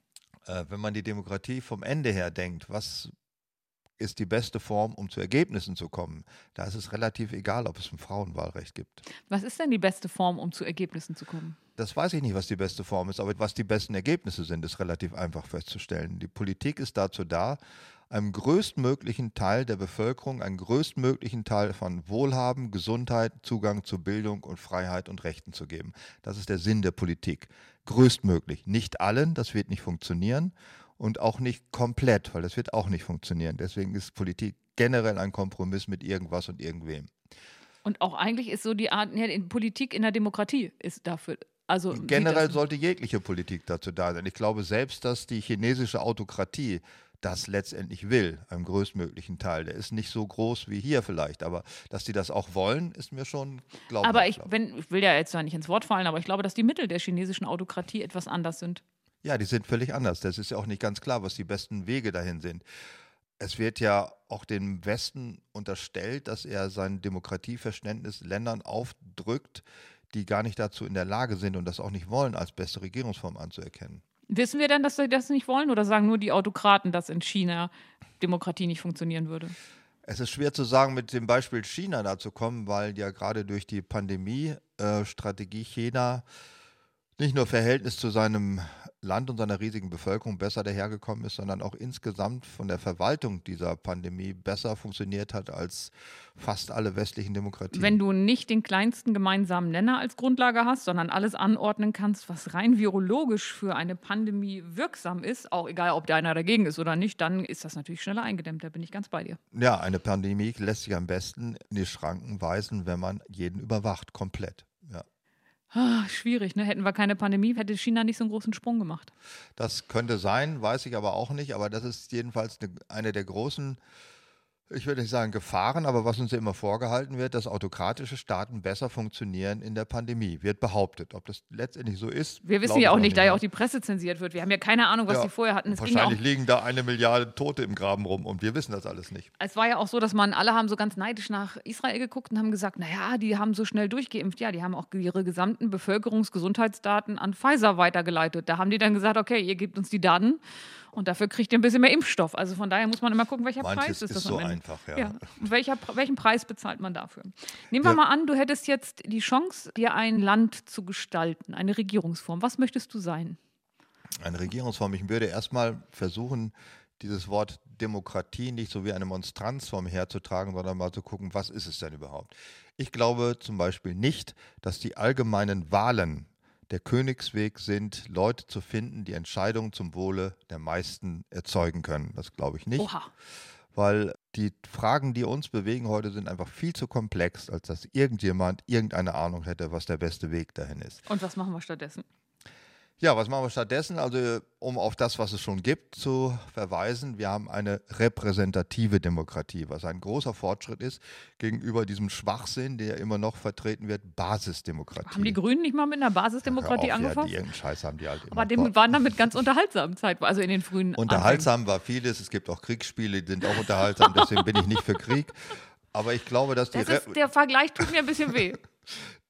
äh, wenn man die Demokratie vom Ende her denkt, was ist die beste Form, um zu Ergebnissen zu kommen, da ist es relativ egal, ob es ein Frauenwahlrecht gibt. Was ist denn die beste Form, um zu Ergebnissen zu kommen? Das weiß ich nicht, was die beste Form ist, aber was die besten Ergebnisse sind, ist relativ einfach festzustellen. Die Politik ist dazu da, einem größtmöglichen Teil der Bevölkerung, einen größtmöglichen Teil von Wohlhaben, Gesundheit, Zugang zu Bildung und Freiheit und Rechten zu geben. Das ist der Sinn der Politik. Größtmöglich. Nicht allen, das wird nicht funktionieren und auch nicht komplett, weil das wird auch nicht funktionieren. Deswegen ist Politik generell ein Kompromiss mit irgendwas und irgendwem. Und auch eigentlich ist so die Art, ja, in Politik in der Demokratie ist dafür. Also Generell sollte jegliche Politik dazu da sein. Ich glaube selbst, dass die chinesische Autokratie das letztendlich will, einem größtmöglichen Teil. Der ist nicht so groß wie hier vielleicht, aber dass die das auch wollen, ist mir schon glaubhaft. Aber ich, wenn, ich will ja jetzt zwar nicht ins Wort fallen, aber ich glaube, dass die Mittel der chinesischen Autokratie etwas anders sind. Ja, die sind völlig anders. Das ist ja auch nicht ganz klar, was die besten Wege dahin sind. Es wird ja auch dem Westen unterstellt, dass er sein Demokratieverständnis Ländern aufdrückt, die gar nicht dazu in der Lage sind und das auch nicht wollen, als beste Regierungsform anzuerkennen. Wissen wir denn, dass sie das nicht wollen oder sagen nur die Autokraten, dass in China Demokratie nicht funktionieren würde? Es ist schwer zu sagen, mit dem Beispiel China da zu kommen, weil ja gerade durch die Pandemie-Strategie China nicht nur Verhältnis zu seinem Land und seiner riesigen Bevölkerung besser dahergekommen ist, sondern auch insgesamt von der Verwaltung dieser Pandemie besser funktioniert hat als fast alle westlichen Demokratien. Wenn du nicht den kleinsten gemeinsamen Nenner als Grundlage hast, sondern alles anordnen kannst, was rein virologisch für eine Pandemie wirksam ist, auch egal, ob der einer dagegen ist oder nicht, dann ist das natürlich schneller eingedämmt. Da bin ich ganz bei dir. ja, eine Pandemie lässt sich am besten in die Schranken weisen, wenn man jeden überwacht, komplett. Ah, schwierig, ne? Hätten wir keine Pandemie, hätte China nicht so einen großen Sprung gemacht. Das könnte sein, weiß ich aber auch nicht. Aber das ist jedenfalls eine, eine der großen, ich würde nicht sagen Gefahren, aber was uns ja immer vorgehalten wird, dass autokratische Staaten besser funktionieren in der Pandemie, wird behauptet. Ob das letztendlich so ist. Wir wissen ja ich auch nicht, da ja auch die Presse zensiert wird. Wir haben ja keine Ahnung, was Ja, die vorher hatten. Es, auch, Wahrscheinlich liegen da eine Milliarde Tote im Graben rum und wir wissen das alles nicht. es war ja auch so, dass man, alle haben so ganz neidisch nach Israel geguckt und haben gesagt, naja, die haben so schnell durchgeimpft. Ja, die haben auch ihre gesamten Bevölkerungsgesundheitsdaten an Pfizer weitergeleitet. Da haben die dann gesagt, okay, ihr gebt uns die Daten und dafür kriegt ihr ein bisschen mehr Impfstoff. Also von daher muss man immer gucken, welcher Manches Preis ist ist das so am Ende. einfach, ja. Ja. Und welcher, welchen Preis bezahlt man dafür? Nehmen wir Ja. mal an, du hättest jetzt die Chance, dir ein Land zu gestalten, eine Regierungsform. Was möchtest du sein? Eine Regierungsform. Ich würde erstmal versuchen, dieses Wort Demokratie nicht so wie eine Monstranzform herzutragen, sondern mal zu gucken, was ist es denn überhaupt? Ich glaube zum Beispiel nicht, dass die allgemeinen Wahlen der Königsweg sind, Leute zu finden, die Entscheidungen zum Wohle der meisten erzeugen können. Das glaube ich nicht, Oha. weil die Fragen, die uns bewegen heute, sind einfach viel zu komplex, als dass irgendjemand irgendeine Ahnung hätte, was der beste Weg dahin ist. Und was machen wir stattdessen? Ja, was machen wir stattdessen? Also, um auf das, was es schon gibt, zu verweisen, wir haben eine repräsentative Demokratie, was ein großer Fortschritt ist gegenüber diesem Schwachsinn, der immer noch vertreten wird, Basisdemokratie. Haben die Grünen nicht mal mit einer Basisdemokratie auf, angefangen? Ja, irgendeinen Scheiß haben die halt immer. Aber die waren damit ganz unterhaltsam Zeit, also in den frühen Unterhaltsam war vieles. Es gibt auch Kriegsspiele, die sind auch unterhaltsam, deswegen bin ich nicht für Krieg. Aber ich glaube, dass die. Das ist, der Vergleich tut mir ein bisschen weh.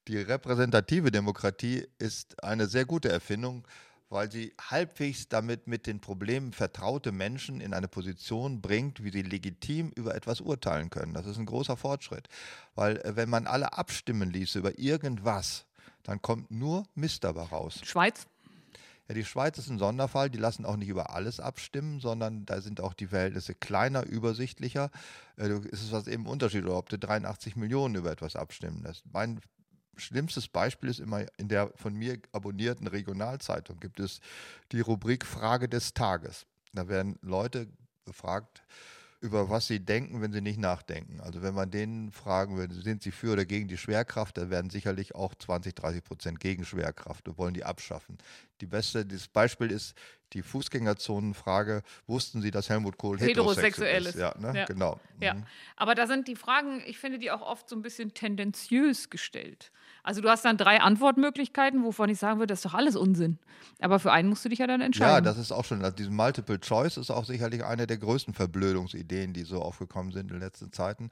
Die repräsentative Demokratie ist eine sehr gute Erfindung, weil sie halbwegs damit mit den Problemen vertraute Menschen in eine Position bringt, wie sie legitim über etwas urteilen können. Das ist ein großer Fortschritt, weil äh, wenn man alle abstimmen ließe über irgendwas, dann kommt nur Mist dabei raus. Schweiz? Ja, die Schweiz ist ein Sonderfall. Die lassen auch nicht über alles abstimmen, sondern da sind auch die Verhältnisse kleiner, übersichtlicher. Äh, es ist was eben Unterschied, ob du 83 Millionen über etwas abstimmen lässt. Mein schlimmstes Beispiel ist immer in der von mir abonnierten Regionalzeitung gibt es die Rubrik Frage des Tages. Da werden Leute befragt, über was sie denken, wenn sie nicht nachdenken. Also wenn man denen fragen würde, sind sie für oder gegen die Schwerkraft, dann werden sicherlich auch 20, 30 Prozent gegen Schwerkraft und wollen die abschaffen. Die beste, das Beispiel ist die Fußgängerzonenfrage. Wussten Sie, dass Helmut Kohl heterosexuell, ist? Ja, ne? ja. genau. Ja. Mhm. Aber da sind die Fragen, ich finde die auch oft so ein bisschen tendenziös gestellt. Also du hast dann drei Antwortmöglichkeiten, wovon ich sagen würde, das ist doch alles Unsinn. Aber für einen musst du dich ja dann entscheiden. Ja, das ist auch schon, also diese Multiple Choice ist auch sicherlich eine der größten Verblödungsideen, die so aufgekommen sind in den letzten Zeiten.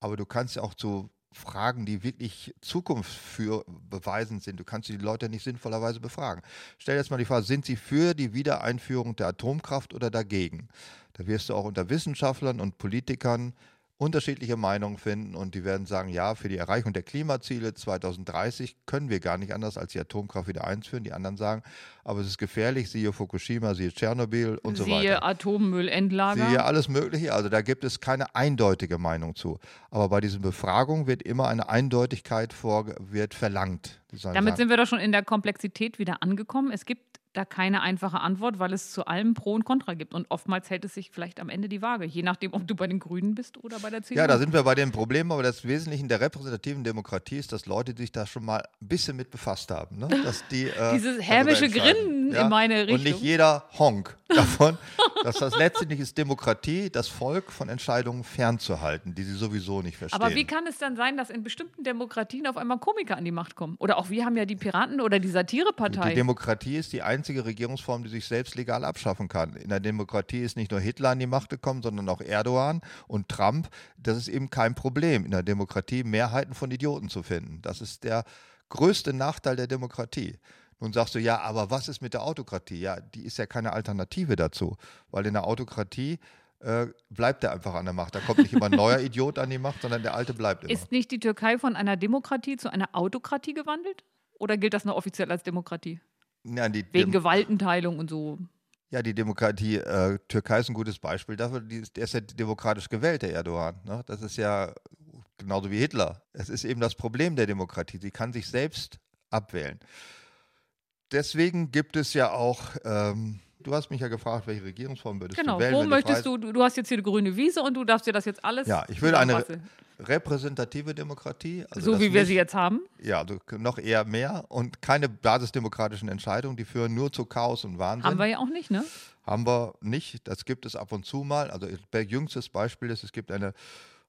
Aber du kannst ja auch zu Fragen, die wirklich Zukunft für beweisend sind. Du kannst die Leute nicht sinnvollerweise befragen. Stell jetzt mal die Frage, sind sie für die Wiedereinführung der Atomkraft oder dagegen? Da wirst du auch unter Wissenschaftlern und Politikern unterschiedliche Meinungen finden und die werden sagen, ja, für die Erreichung der Klimaziele 2030 können wir gar nicht anders als die Atomkraft wieder einführen. Die anderen sagen, aber es ist gefährlich, siehe Fukushima, siehe Tschernobyl und siehe so weiter. Siehe Atommüllendlager. Siehe alles Mögliche. Also da gibt es keine eindeutige Meinung zu. Aber bei diesen Befragungen wird immer eine Eindeutigkeit vor, wird verlangt. Damit sagen. sind wir doch schon in der Komplexität wieder angekommen. Es gibt da keine einfache Antwort, weil es zu allem Pro und Contra gibt. Und oftmals hält es sich vielleicht am Ende die Waage, je nachdem, ob du bei den Grünen bist oder bei der CDU. Ja, da sind wir bei dem Problem, aber das Wesentliche der repräsentativen Demokratie ist, dass Leute sich da schon mal ein bisschen mit befasst haben. Ne? Dass die, äh, Dieses hämische Grinnen ja? in meine Richtung. Und nicht jeder Honk davon, dass das letztendlich ist Demokratie, das Volk von Entscheidungen fernzuhalten, die sie sowieso nicht verstehen. Aber wie kann es dann sein, dass in bestimmten Demokratien auf einmal Komiker an die Macht kommen? Oder auch wir haben ja die Piraten oder die Satirepartei. Die Demokratie ist die einzige Regierungsform, die sich selbst legal abschaffen kann. In der Demokratie ist nicht nur Hitler an die Macht gekommen, sondern auch Erdogan und Trump. Das ist eben kein Problem, in der Demokratie Mehrheiten von Idioten zu finden. Das ist der größte Nachteil der Demokratie. Nun sagst du, ja, aber was ist mit der Autokratie? Ja, die ist ja keine Alternative dazu, weil in der Autokratie äh, bleibt er einfach an der Macht. Da kommt nicht immer ein neuer Idiot an die Macht, sondern der alte bleibt immer. Ist nicht die Türkei von einer Demokratie zu einer Autokratie gewandelt? Oder gilt das noch offiziell als Demokratie? Ja, die Wegen Dem Gewaltenteilung und so. Ja, die Demokratie, äh, Türkei ist ein gutes Beispiel dafür. Die, der ist ja demokratisch gewählt, der Erdogan. Ne? Das ist ja genauso wie Hitler. Es ist eben das Problem der Demokratie. Sie kann sich selbst abwählen deswegen gibt es ja auch, ähm, du hast mich ja gefragt, welche Regierungsform würdest genau. du wählen? Genau, wo möchtest du, du hast jetzt hier eine grüne Wiese und du darfst dir das jetzt alles. Ja, ich will eine repräsentative Demokratie. Also so wie wir nicht, sie jetzt haben? Ja, also noch eher mehr und keine basisdemokratischen Entscheidungen, die führen nur zu Chaos und Wahnsinn. Haben wir ja auch nicht, ne? Haben wir nicht. Das gibt es ab und zu mal. Also, jüngstes Beispiel ist, es gibt eine,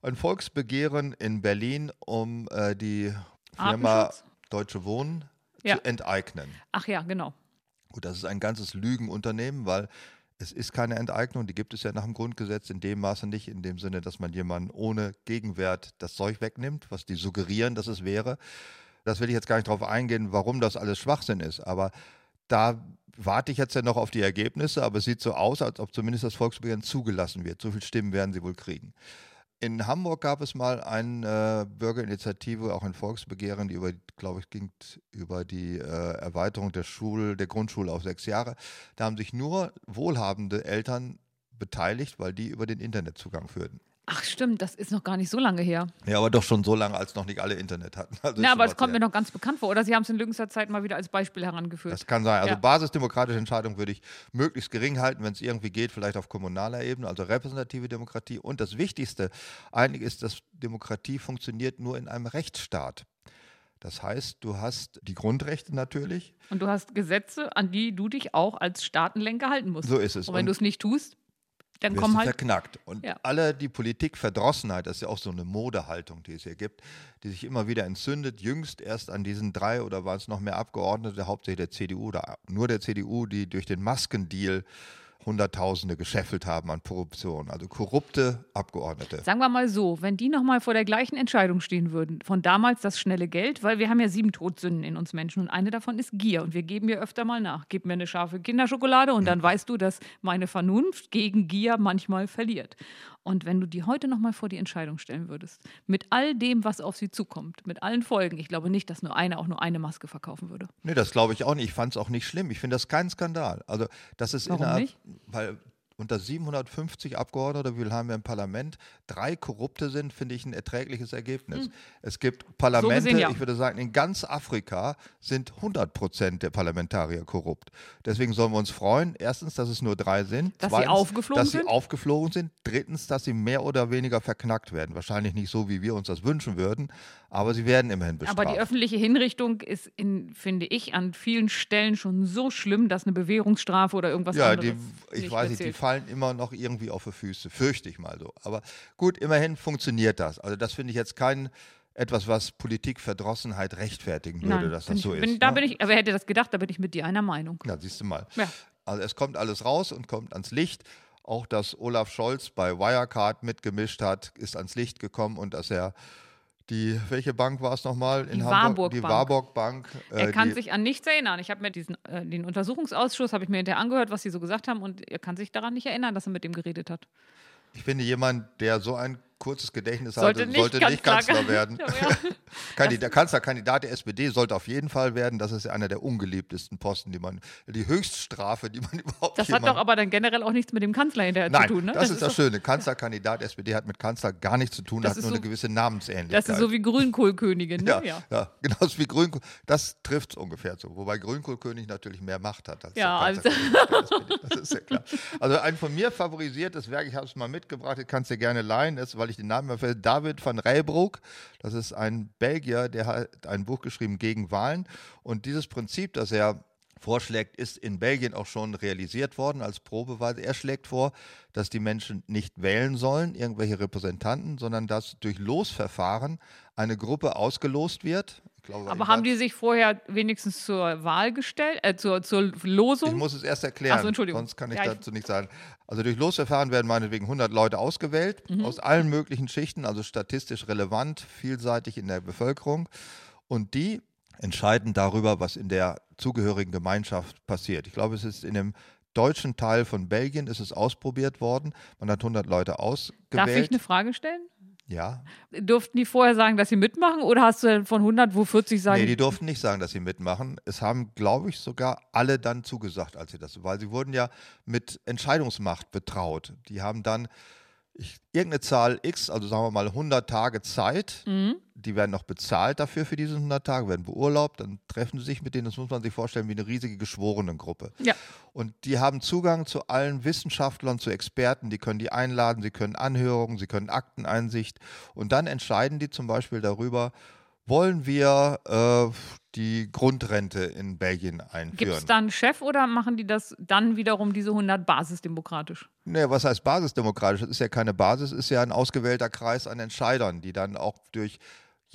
ein Volksbegehren in Berlin um äh, die Firma Deutsche Wohnen ja. zu enteignen. Ach ja, genau. Gut, das ist ein ganzes Lügenunternehmen, weil es ist keine Enteignung, die gibt es ja nach dem Grundgesetz in dem Maße nicht, in dem Sinne, dass man jemanden ohne Gegenwert das Zeug wegnimmt, was die suggerieren, dass es wäre. Das will ich jetzt gar nicht darauf eingehen, warum das alles Schwachsinn ist, aber da warte ich jetzt ja noch auf die Ergebnisse, aber es sieht so aus, als ob zumindest das Volksbegehren zugelassen wird. So viele Stimmen werden sie wohl kriegen. In Hamburg gab es mal eine äh, Bürgerinitiative, auch ein Volksbegehren, die über, glaube ich, ging über die äh, Erweiterung der Schule, der Grundschule auf sechs Jahre. Da haben sich nur wohlhabende Eltern beteiligt, weil die über den Internetzugang führten. Ach stimmt, das ist noch gar nicht so lange her. Ja, aber doch schon so lange, als noch nicht alle Internet hatten. Also Na, aber es kommt her. mir noch ganz bekannt vor. Oder Sie haben es in jüngster Zeit mal wieder als Beispiel herangeführt. Das kann sein. Also ja. basisdemokratische Entscheidungen würde ich möglichst gering halten, wenn es irgendwie geht, vielleicht auf kommunaler Ebene, also repräsentative Demokratie. Und das Wichtigste eigentlich ist, dass Demokratie funktioniert nur in einem Rechtsstaat. Das heißt, du hast die Grundrechte natürlich. Und du hast Gesetze, an die du dich auch als Staatenlenker halten musst. So ist es. Und wenn du es nicht tust, dann wirst kommen halt. verknackt. Und Ja. alle die Politikverdrossenheit, das ist ja auch so eine Modehaltung, die es hier gibt, die sich immer wieder entzündet. Jüngst erst an diesen drei oder waren es noch mehr Abgeordnete, hauptsächlich der CDU oder nur der CDU, die durch den Maskendeal Hunderttausende gescheffelt haben an Korruption. Also korrupte Abgeordnete. Sagen wir mal so, wenn die nochmal vor der gleichen Entscheidung stehen würden, von damals das schnelle Geld, weil wir haben ja sieben Todsünden in uns Menschen und eine davon ist Gier und wir geben ihr öfter mal nach. Gib mir eine scharfe Kinderschokolade und dann weißt du, dass meine Vernunft gegen Gier manchmal verliert. Und wenn du die heute nochmal vor die Entscheidung stellen würdest, mit all dem, was auf sie zukommt, mit allen Folgen, ich glaube nicht, dass nur eine auch nur eine Maske verkaufen würde. Nee, das glaube ich auch nicht. Ich fand es auch nicht schlimm. Ich finde das kein Skandal. Also, das ist Warum innerhalb, nicht? weil unter 750 Abgeordnete, wie viel haben wir im Parlament, drei Korrupte sind, finde ich ein erträgliches Ergebnis. Es gibt Parlamente, Hm. gesehen, ja. ich würde sagen, in ganz Afrika sind 100 Prozent der Parlamentarier korrupt. Deswegen sollen wir uns freuen, erstens, dass es nur drei sind. Dass sie Zweitens, aufgeflogen dass sind? sie aufgeflogen sind. Drittens, dass sie mehr oder weniger verknackt werden. Wahrscheinlich nicht so, wie wir uns das wünschen würden, aber sie werden immerhin bestraft. Aber die öffentliche Hinrichtung ist, in, finde ich, an vielen Stellen schon so schlimm, dass eine Bewährungsstrafe oder irgendwas Ja, anderes die, ich weiß nicht, die fallen immer noch irgendwie auf die Füße, fürchte ich mal so. Aber gut, immerhin funktioniert das. Also das finde ich jetzt kein etwas, was Politikverdrossenheit rechtfertigen würde, Nein, dass das so ich, ist. bin, Da ne? bin ich, aber wer hätte das gedacht, da bin ich mit dir einer Meinung. Ja, siehst du mal. Ja. Also es kommt alles raus und kommt ans Licht. Auch dass Olaf Scholz bei Wirecard mitgemischt hat, ist ans Licht gekommen und dass er die, welche Bank war es nochmal in Die Hamburg? Warburg die Bank. Warburg Bank. äh, Er kann sich an nichts erinnern. Ich habe mir diesen äh, den Untersuchungsausschuss habe ich mir hinterher angehört, was sie so gesagt haben, und er kann sich daran nicht erinnern, dass er mit dem geredet hat. ich finde, jemand, der so ein kurzes Gedächtnis Sollte hatte, nicht sollte nicht Kanzler- Kanzler werden. Ja, ja. Kandidat, Kanzlerkandidat der SPD sollte auf jeden Fall werden. Das ist ja einer der ungeliebtesten Posten, die man, die Höchststrafe, die man überhaupt Das hat doch aber dann generell auch nichts mit dem Kanzler hinterher Nein, zu tun. Ne? das, ist das doch- Schöne. Kanzlerkandidat SPD hat mit Kanzler gar nichts zu tun, Das hat ist nur so- eine gewisse Namensähnlichkeit. Das ist so wie Grünkohlkönigin. Ne? ja, Ja. ja. genauso wie Grünkohl. Das trifft es ungefähr so. Wobei Grünkohlkönig natürlich mehr Macht hat als Ja, der also- der SPD. Das ist ja klar. Also ein von mir favorisiertes Werk, ich habe es mal mitgebracht, ich kann es dir gerne leihen, ist, weil ich den Namen fällt, David van Rijbroek. Das ist ein Belgier, der hat ein Buch geschrieben gegen Wahlen. Und dieses Prinzip, das er vorschlägt, ist in Belgien auch schon realisiert worden als Probeweise. Er schlägt vor, dass die Menschen nicht wählen sollen, irgendwelche Repräsentanten, sondern dass durch Losverfahren eine Gruppe ausgelost wird. Glaube, Aber haben die sich vorher wenigstens zur Wahl gestellt, äh, zur, zur Losung? Ich muss es erst erklären, so, Entschuldigung. sonst kann ich Ja, ich- dazu nichts sagen. Also durch Losverfahren werden meinetwegen 100 Leute ausgewählt, Mhm. aus allen möglichen Schichten, also statistisch relevant, vielseitig in der Bevölkerung. Und die entscheiden darüber, was in der zugehörigen Gemeinschaft passiert. Ich glaube, es ist in dem deutschen Teil von Belgien ist es ausprobiert worden. Man hat 100 Leute Darf ich ausgewählt. eine Frage stellen? Ja, Durften die vorher sagen, dass sie mitmachen oder hast du von 100, wo 40 sagen, Nee, die durften nicht sagen, dass sie mitmachen. Es haben, glaube ich, sogar alle dann zugesagt, als sie das, weil sie wurden ja mit Entscheidungsmacht betraut. Die haben dann ich, irgendeine Zahl X, also sagen wir mal 100 Tage Zeit. Mhm. Die werden noch bezahlt dafür für diese 100 Tage, werden beurlaubt, dann treffen sie sich mit denen. Das muss man sich vorstellen wie eine riesige Geschworenengruppe. Ja. Und die haben Zugang zu allen Wissenschaftlern, zu Experten, die können die einladen, sie können Anhörungen, sie können Akteneinsicht und dann entscheiden die zum Beispiel darüber, wollen wir äh, die Grundrente in Belgien gibt einführen. es da einen Chef oder machen die das dann wiederum diese 100 basisdemokratisch? Nee, was heißt basisdemokratisch? Das ist ja keine Basis, ist ja ein ausgewählter Kreis an Entscheidern, die dann auch durch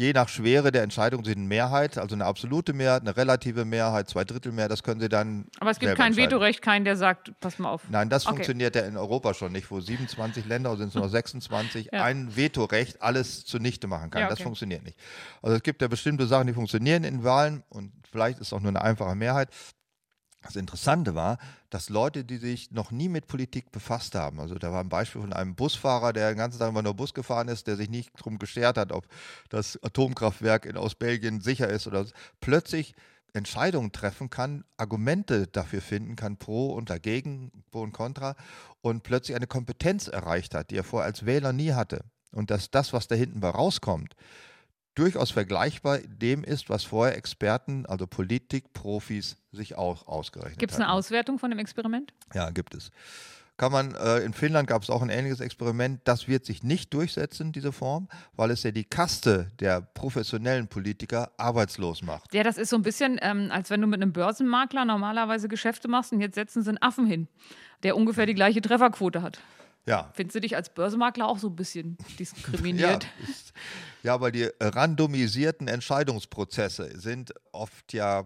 je nach Schwere der Entscheidung sind eine Mehrheit, also eine absolute Mehrheit, eine relative Mehrheit, zwei Drittel mehr, das können sie dann. Aber es gibt kein. Vetorecht, keinen, der sagt, pass mal auf. Nein, das Okay. funktioniert ja in Europa schon nicht, wo 27 Länder, sind es nur noch 26, Ja. ein Vetorecht alles zunichte machen kann. Ja, Das okay. funktioniert nicht. Also es gibt ja bestimmte Sachen, die funktionieren in Wahlen und vielleicht ist auch nur eine einfache Mehrheit. Das Interessante war, dass Leute, die sich noch nie mit Politik befasst haben, also da war ein Beispiel von einem Busfahrer, der den ganzen Tag immer nur Bus gefahren ist, der sich nicht darum geschert hat, ob das Atomkraftwerk in Ostbelgien sicher ist oder so, plötzlich Entscheidungen treffen kann, Argumente dafür finden kann, pro und dagegen, pro und contra und plötzlich eine Kompetenz erreicht hat, die er vorher als Wähler nie hatte. Und dass das, was da hinten bei rauskommt, durchaus vergleichbar dem ist, was vorher Experten, also Politikprofis, sich auch ausgerechnet Gibt es eine hatten. Auswertung von dem Experiment? Ja, gibt es. kann man, äh, in Finnland gab es auch ein ähnliches Experiment, das wird sich nicht durchsetzen, diese Form, weil es ja die Kaste der professionellen Politiker arbeitslos macht. Ja, das ist so ein bisschen, ähm, als wenn du mit einem Börsenmakler normalerweise Geschäfte machst und jetzt setzen sie einen Affen hin, der ungefähr die gleiche Trefferquote hat. Ja. Findest du dich als Börsenmakler auch so ein bisschen diskriminiert? Ja, ist, ja, weil die randomisierten Entscheidungsprozesse sind oft ja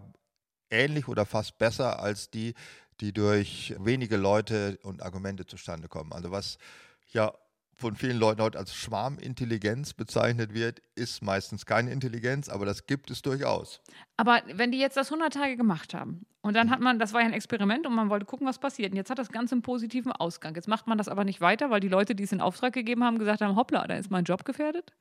ähnlich oder fast besser als die, die durch wenige Leute und Argumente zustande kommen. Also was ja von vielen Leuten heute als Schwarmintelligenz bezeichnet wird, ist meistens keine Intelligenz, aber das gibt es durchaus. Aber wenn die jetzt das 100 Tage gemacht haben und dann hat man, das war ja ein Experiment und man wollte gucken, was passiert. Und jetzt hat das Ganze einen positiven Ausgang. Jetzt macht man das aber nicht weiter, weil die Leute, die es in Auftrag gegeben haben, gesagt haben, hoppla, da ist mein Job gefährdet.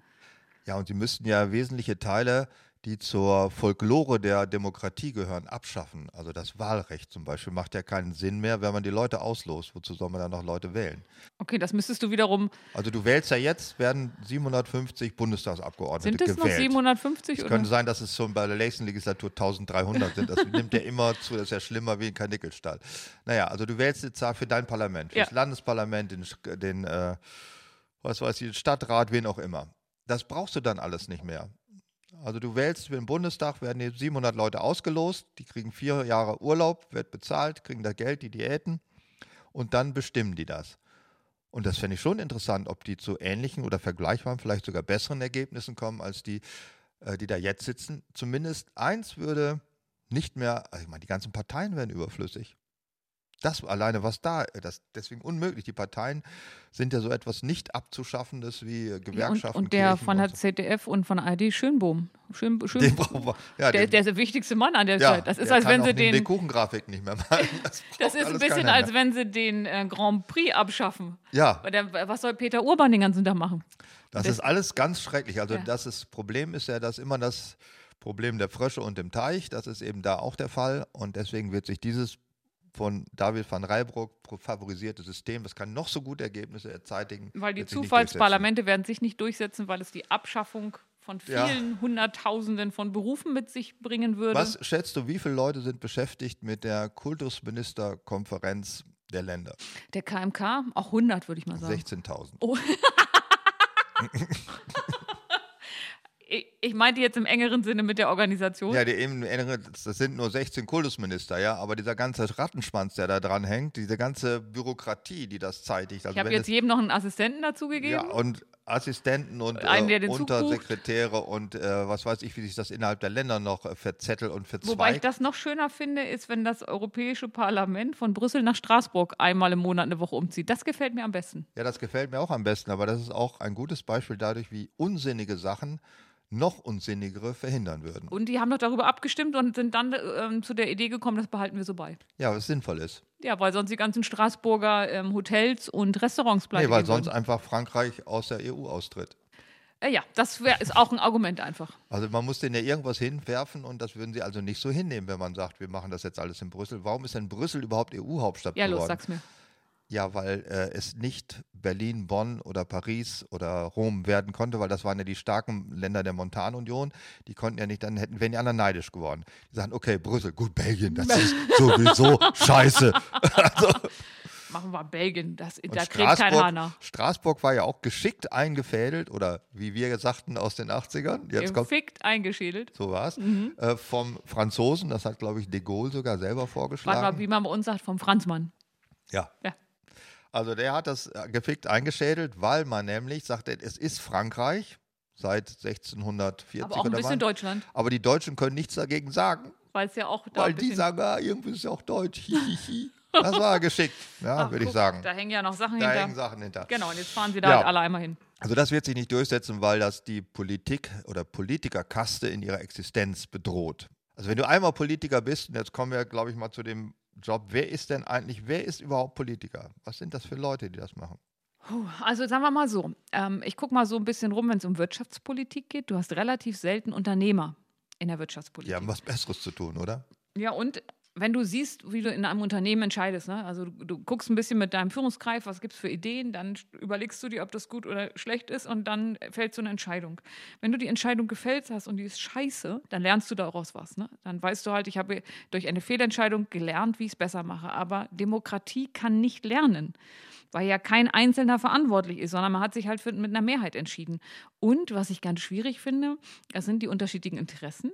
Ja, und sie müssten ja wesentliche Teile die zur Folklore der Demokratie gehören, abschaffen. Also das Wahlrecht zum Beispiel macht ja keinen Sinn mehr, wenn man die Leute auslost. Wozu soll man dann noch Leute wählen? Okay, das müsstest du wiederum. Also du wählst ja jetzt, werden 750 Bundestagsabgeordnete gewählt. Sind es gewählt. noch 750? Es könnte sein, dass es schon bei der nächsten Legislatur 1300 sind. Das nimmt ja immer zu, das ist ja schlimmer wie ein Karnickelstall. Naja, also du wählst jetzt für dein Parlament, für ja. das Landesparlament, den, den äh, was weiß ich, den Stadtrat, wen auch immer. Das brauchst du dann alles nicht mehr. Also du wählst für den Bundestag, werden jetzt 700 Leute ausgelost, die kriegen vier Jahre Urlaub, wird bezahlt, kriegen da Geld, die Diäten und dann bestimmen die das. Und das fände ich schon interessant, ob die zu ähnlichen oder vergleichbaren, vielleicht sogar besseren Ergebnissen kommen, als die, äh, die da jetzt sitzen. Zumindest eins würde nicht mehr, also ich meine, die ganzen Parteien werden überflüssig. Das alleine, was da, äh, das deswegen unmöglich. Die Parteien sind ja so etwas nicht abzuschaffendes wie Gewerkschaften. Ja, und, und der von der ZDF und von ARD Schönbohm. Schön, Schön, den wir, ja, der, den, der, ist der wichtigste Mann an der ja, Zeit. Das ist, als wenn sie den. Die Kuchengrafik nicht mehr malen. Das, das ist ein bisschen, als wenn sie den äh, Grand Prix abschaffen. Ja. Der, was soll Peter Urban den ganzen Tag machen? Das, das ist alles ganz schrecklich. Also, das ist, Problem ist ja, dass immer das. Problem der Frösche und dem Teich, das ist eben da auch der Fall. Und deswegen wird sich dieses von David van Rijbroek favorisierte System. Das kann noch so gute Ergebnisse erzeitigen. Weil die Zufallsparlamente werden sich nicht durchsetzen, weil es die Abschaffung von vielen ja. Hunderttausenden von Berufen mit sich bringen würde. Was schätzt du, wie viele Leute sind beschäftigt mit der Kultusministerkonferenz der Länder? Der KMK? Auch 100, würde ich mal sagen. 16.000. Oh. Ich meinte jetzt im engeren Sinne mit der Organisation. Ja, die im engeren, das sind nur 16 Kultusminister, ja, aber dieser ganze Rattenschwanz, der da dran hängt, diese ganze Bürokratie, die das zeitigt. Also ich habe jetzt jedem noch einen Assistenten dazugegeben. Ja, und Assistenten und einen, äh, Untersekretäre und äh, was weiß ich, wie sich das innerhalb der Länder noch äh, verzettelt und verzweigt. Wobei ich das noch schöner finde, ist, wenn das Europäische Parlament von Brüssel nach Straßburg einmal im Monat eine Woche umzieht. Das gefällt mir am besten. Ja, das gefällt mir auch am besten, aber das ist auch ein gutes Beispiel dadurch, wie unsinnige Sachen noch unsinnigere verhindern würden. Und die haben doch darüber abgestimmt und sind dann ähm, zu der Idee gekommen, das behalten wir so bei. Ja, was sinnvoll ist. Ja, weil sonst die ganzen Straßburger ähm, Hotels und Restaurants bleiben. Nee, weil sonst würden. einfach Frankreich aus der EU austritt. Äh, ja, das wär, ist auch ein Argument einfach. Also man muss denen ja irgendwas hinwerfen und das würden sie also nicht so hinnehmen, wenn man sagt, wir machen das jetzt alles in Brüssel. Warum ist denn Brüssel überhaupt EU-Hauptstadt ja, geworden? Ja, los, sag's mir. Ja, weil äh, es nicht Berlin, Bonn oder Paris oder Rom werden konnte, weil das waren ja die starken Länder der Montanunion. Die konnten ja nicht, dann hätten wären die anderen neidisch geworden. Die sagen, okay, Brüssel, gut, Belgien, das ist sowieso scheiße. also, Machen wir Belgien, das, da kriegt kein Hanna. Straßburg war ja auch geschickt eingefädelt oder wie wir sagten aus den 80ern. Jetzt Gefickt eingeschädelt. So war es. Mhm. Äh, vom Franzosen, das hat, glaube ich, de Gaulle sogar selber vorgeschlagen. Warte mal, wie man bei uns sagt, vom Franzmann. Ja. ja. Also der hat das äh, gefickt eingeschädelt, weil man nämlich sagte, es ist Frankreich seit 1640 Aber auch ein bisschen wann. Deutschland. Aber die Deutschen können nichts dagegen sagen. Weil es ja auch da Weil die sagen, ah, irgendwie ist ja auch Deutsch. das war geschickt, ja, würde ich sagen. Da hängen ja noch Sachen da hinter. hängen Sachen hinter. Genau, und jetzt fahren sie da ja. halt alle einmal hin. Also das wird sich nicht durchsetzen, weil das die Politik oder Politikerkaste in ihrer Existenz bedroht. Also wenn du einmal Politiker bist, und jetzt kommen wir, glaube ich, mal zu dem Job. Wer ist denn eigentlich, wer ist überhaupt Politiker? Was sind das für Leute, die das machen? Also sagen wir mal so, ähm, ich gucke mal so ein bisschen rum, wenn es um Wirtschaftspolitik geht. Du hast relativ selten Unternehmer in der Wirtschaftspolitik. Die haben was Besseres zu tun, oder? Ja, und wenn du siehst, wie du in einem Unternehmen entscheidest, ne? also du, du guckst ein bisschen mit deinem Führungskreis, was gibt es für Ideen, dann überlegst du dir, ob das gut oder schlecht ist und dann fällt so eine Entscheidung. Wenn du die Entscheidung gefällt hast und die ist scheiße, dann lernst du daraus was. Ne? Dann weißt du halt, ich habe durch eine Fehlentscheidung gelernt, wie ich es besser mache. Aber Demokratie kann nicht lernen weil ja kein Einzelner verantwortlich ist, sondern man hat sich halt für, mit einer Mehrheit entschieden. Und was ich ganz schwierig finde, das sind die unterschiedlichen Interessen.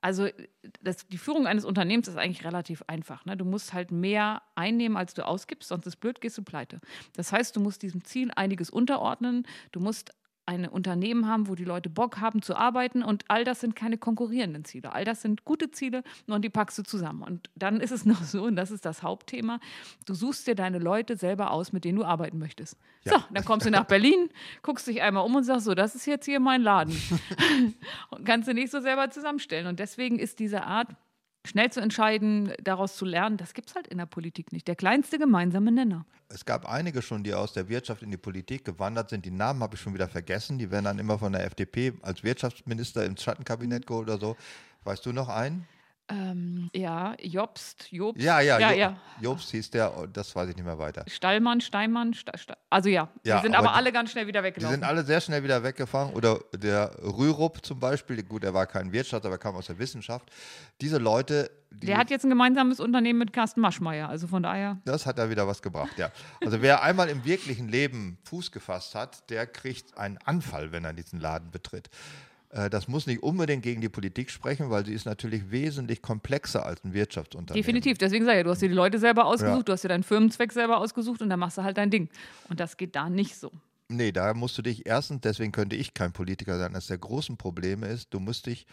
Also das, die Führung eines Unternehmens ist eigentlich relativ einfach. Ne? Du musst halt mehr einnehmen, als du ausgibst, sonst ist blöd, gehst du pleite. Das heißt, du musst diesem Ziel einiges unterordnen. Du musst ein Unternehmen haben, wo die Leute Bock haben zu arbeiten und all das sind keine konkurrierenden Ziele. All das sind gute Ziele und die packst du zusammen. Und dann ist es noch so, und das ist das Hauptthema, du suchst dir deine Leute selber aus, mit denen du arbeiten möchtest. Ja. So, dann kommst du nach Berlin, guckst dich einmal um und sagst so, das ist jetzt hier mein Laden. und kannst du nicht so selber zusammenstellen. Und deswegen ist diese Art, schnell zu entscheiden, daraus zu lernen, das gibt es halt in der Politik nicht. Der kleinste gemeinsame Nenner. Es gab einige schon, die aus der Wirtschaft in die Politik gewandert sind. Die Namen habe ich schon wieder vergessen. Die werden dann immer von der FDP als Wirtschaftsminister ins Schattenkabinett geholt oder so. Weißt du noch einen? Ähm, ja, Jobst, Jobst. Ja, ja, ja, ja. Jobst hieß der, oh, das weiß ich nicht mehr weiter. Stallmann, Steinmann, Sta Sta also ja, ja, die sind aber, aber alle ganz schnell wieder weggelaufen. Die sind alle sehr schnell wieder weggefahren. Oder der Rürup zum Beispiel, gut, er war kein Wirtschaftler, aber kam aus der Wissenschaft. Diese Leute. Die, der hat jetzt ein gemeinsames Unternehmen mit Carsten Maschmeyer, also von daher. Das hat er wieder was gebracht, ja. Also wer einmal im wirklichen Leben Fuß gefasst hat, der kriegt einen Anfall, wenn er diesen Laden betritt. Äh, das muss nicht unbedingt gegen die Politik sprechen, weil sie ist natürlich wesentlich komplexer als ein Wirtschaftsunternehmen. Definitiv. Deswegen sage ich, du hast dir die Leute selber ausgesucht, ja. du hast dir deinen Firmenzweck selber ausgesucht und dann machst du halt dein Ding. Und das geht da nicht so. Nee, da musst du dich erstens, deswegen könnte ich kein Politiker sein, eines der großen Probleme ist, du musst dich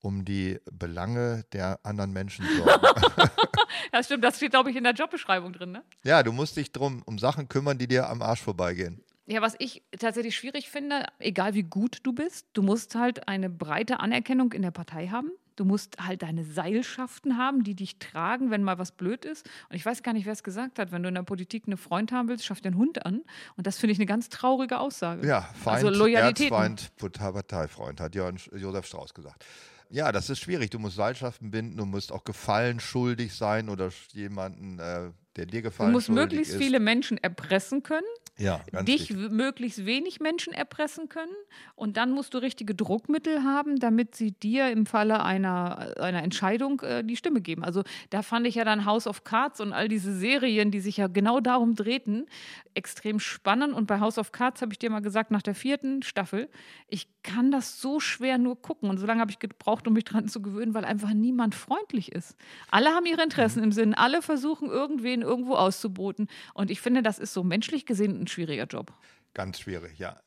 um die Belange der anderen Menschen sorgen. das stimmt, das steht, glaube ich, in der Jobbeschreibung drin, ne? Ja, du musst dich drum um Sachen kümmern, die dir am Arsch vorbeigehen. Ja, was ich tatsächlich schwierig finde, egal wie gut du bist, du musst halt eine breite Anerkennung in der Partei haben. Du musst halt deine Seilschaften haben, die dich tragen, wenn mal was blöd ist. Und ich weiß gar nicht, wer es gesagt hat. Wenn du in der Politik einen Freund haben willst, schaff dir einen Hund an. Und das finde ich eine ganz traurige Aussage. Ja, Feind, also Loyalität. Erzfeind, Parteifreund, hat Josef Strauß gesagt. Ja, das ist schwierig. Du musst Seilschaften binden, du musst auch Gefallen schuldig sein oder jemanden, äh, der dir gefallen Du musst möglichst ist. viele Menschen erpressen können ja, dich richtig. möglichst wenig Menschen erpressen können. Und dann musst du richtige Druckmittel haben, damit sie dir im Falle einer, einer Entscheidung äh, die Stimme geben. Also da fand ich ja dann House of Cards und all diese Serien, die sich ja genau darum drehten, extrem spannend. Und bei House of Cards habe ich dir mal gesagt, nach der vierten Staffel, ich kann das so schwer nur gucken. Und so lange habe ich gebraucht, um mich daran zu gewöhnen, weil einfach niemand freundlich ist. Alle haben ihre Interessen mhm. im Sinn, alle versuchen irgendwen irgendwo auszuboten. Und ich finde, das ist so menschlich gesehen ein schwieriger Job. Ganz schwierig, ja.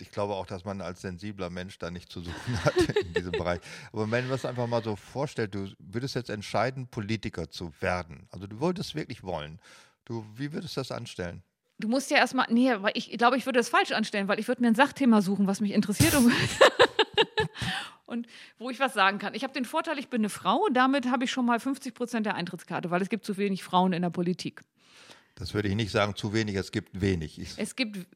Ich glaube auch, dass man als sensibler Mensch da nicht zu suchen hat in diesem Bereich. Aber wenn man das einfach mal so vorstellt, du würdest jetzt entscheiden, Politiker zu werden. Also du wolltest wirklich wollen. Du, wie würdest du das anstellen? Du musst ja erstmal, nee, weil ich glaube, ich würde das falsch anstellen, weil ich würde mir ein Sachthema suchen, was mich interessiert und, wo ich was sagen kann. Ich habe den Vorteil, ich bin eine Frau, damit habe ich schon mal 50 Prozent der Eintrittskarte, weil es gibt zu wenig Frauen in der Politik. Das würde ich nicht sagen, zu wenig, es gibt wenig. Ich es gibt,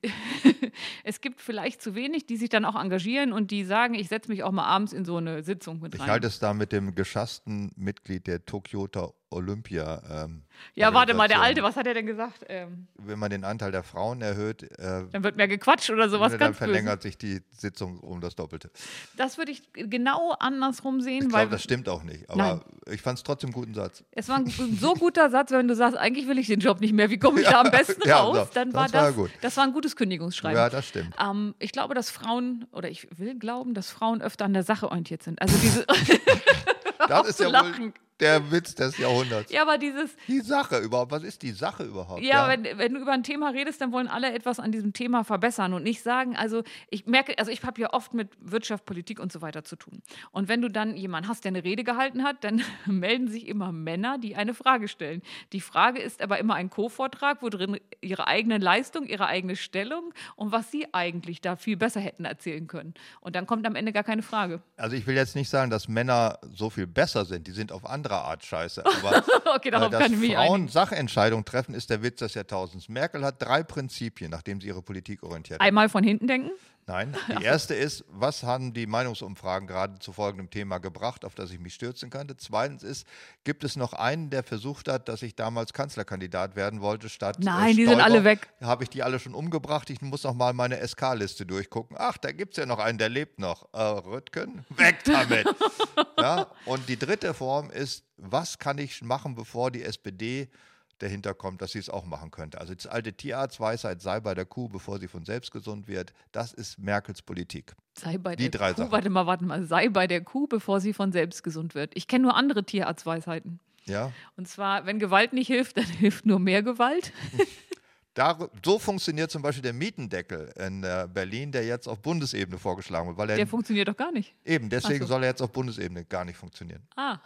es gibt vielleicht zu wenig, die sich dann auch engagieren und die sagen, ich setze mich auch mal abends in so eine Sitzung mit rein. Ich halte es da mit dem geschassten Mitglied der Tokyoter Olympia. Ähm, ja, warte mal, der Alte, was hat er denn gesagt? Ähm, Wenn man den Anteil der Frauen erhöht, äh, dann wird mehr gequatscht oder sowas dann ganz Dann verlängert böse. sich die Sitzung um das Doppelte. Das würde ich genau andersrum sehen. Ich glaube, das stimmt auch nicht. Aber nein. ich fand es trotzdem einen guten Satz. Es war ein so guter Satz, wenn du sagst, eigentlich will ich den Job nicht mehr. Wie komme ich ja, da am besten ja, raus? So, dann war das, war, gut. das war ein gutes Kündigungsschreiben. Ja, das stimmt. Ähm, ich glaube, dass Frauen, oder ich will glauben, dass Frauen öfter an der Sache orientiert sind. Also diese. das ist ja wohl der Witz des Jahrhunderts. Ja, aber dieses. Die Sache überhaupt. Was ist die Sache überhaupt? Ja, ja. Wenn, wenn du über ein Thema redest, dann wollen alle etwas an diesem Thema verbessern und nicht sagen, also ich merke, also ich habe ja oft mit Wirtschaft, Politik und so weiter zu tun. Und wenn du dann jemanden hast, der eine Rede gehalten hat, dann melden sich immer Männer, die eine Frage stellen. Die Frage ist aber immer ein Co-Vortrag, wo drin ihre eigene Leistung, ihre eigene Stellung und was sie eigentlich da viel besser hätten erzählen können. Und dann kommt am Ende gar keine Frage. Also ich will jetzt nicht sagen, dass Männer so viel besser sind. Die sind auf andere anderer Art scheiße. Aber okay, darauf äh, dass Frauen Sachentscheidungen treffen, ist der Witz des Jahrtausends. Merkel hat drei Prinzipien, nachdem sie ihre Politik orientiert hat. Einmal von hinten denken? Nein, die erste ist, was haben die Meinungsumfragen gerade zu folgendem Thema gebracht, auf das ich mich stürzen könnte? Zweitens ist, gibt es noch einen, der versucht hat, dass ich damals Kanzlerkandidat werden wollte, statt äh, Nein, die sind alle weg. Habe ich die alle schon umgebracht? Ich muss noch mal meine SK-Liste durchgucken. Ach, da gibt es ja noch einen, der lebt noch. Äh, Röttgen, weg damit. ja, und die dritte Form ist, was kann ich machen, bevor die SPD dahinter kommt, dass sie es auch machen könnte. Also das alte Tierarztweisheit, sei bei der Kuh, bevor sie von selbst gesund wird, das ist Merkels Politik. Sei bei Die der drei Kuh, Sachen. warte mal, warte mal, sei bei der Kuh, bevor sie von selbst gesund wird. Ich kenne nur andere Tierarztweisheiten. Ja, Und zwar, wenn Gewalt nicht hilft, dann hilft nur mehr Gewalt. da, so funktioniert zum Beispiel der Mietendeckel in äh, Berlin, der jetzt auf Bundesebene vorgeschlagen wird, weil er Der funktioniert doch gar nicht. eben deswegen so. soll er jetzt auf Bundesebene gar nicht funktionieren. Ah.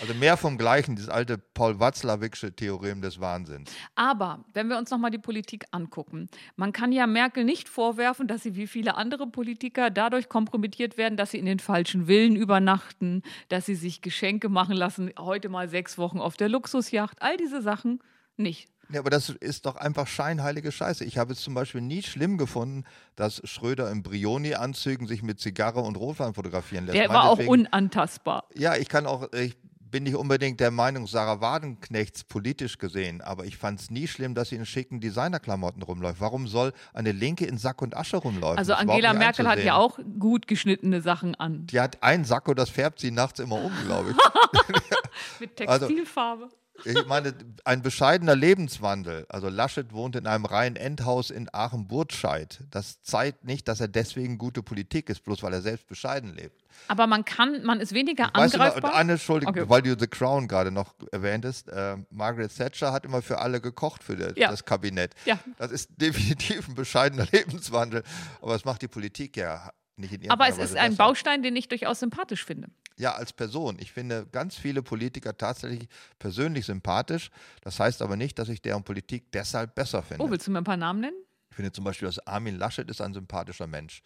Also mehr vom Gleichen, dieses alte Paul Watzlawicksche Theorem des Wahnsinns. Aber wenn wir uns nochmal die Politik angucken, man kann ja Merkel nicht vorwerfen, dass sie wie viele andere Politiker dadurch kompromittiert werden, dass sie in den falschen Villen übernachten, dass sie sich Geschenke machen lassen, heute mal sechs Wochen auf der Luxusjacht, all diese Sachen nicht. Ja, aber das ist doch einfach scheinheilige Scheiße. Ich habe es zum Beispiel nie schlimm gefunden, dass Schröder in Brioni-Anzügen sich mit Zigarre und Rotwein fotografieren lässt. Der war auch unantastbar. Ja, ich kann auch, ich bin nicht unbedingt der Meinung Sarah Wagenknechts politisch gesehen, aber ich fand es nie schlimm, dass sie in schicken Designerklamotten rumläuft. Warum soll eine Linke in Sack und Asche rumlaufen? Also Das Angela Merkel hat ja auch gut geschnittene Sachen an. Die hat ein Sakko, das färbt sie nachts immer um, glaube ich. Mit Also- Textilfarbe. Ich meine, ein bescheidener Lebenswandel. Also Laschet wohnt in einem reinen Endhaus in Aachen-Burtscheid. Das zeigt nicht, dass er deswegen gute Politik ist, bloß weil er selbst bescheiden lebt. Aber man kann, man ist weniger Weißt du noch, angreifbar. eine Entschuldigung, Okay. weil du The Crown gerade noch erwähntest. Äh, Margaret Thatcher hat immer für alle gekocht, für der, Ja. das Kabinett. Ja. Das ist definitiv ein bescheidener Lebenswandel. Aber das macht die Politik ja nicht in Aber irgendeiner es ist ein besser. Baustein, den ich durchaus sympathisch finde. Ja, als Person. Ich finde ganz viele Politiker tatsächlich persönlich sympathisch. Das heißt aber nicht, dass ich deren Politik deshalb besser finde. Oh, willst du mir ein paar Namen nennen? Ich finde zum Beispiel, dass Armin Laschet ist ein sympathischer Mensch.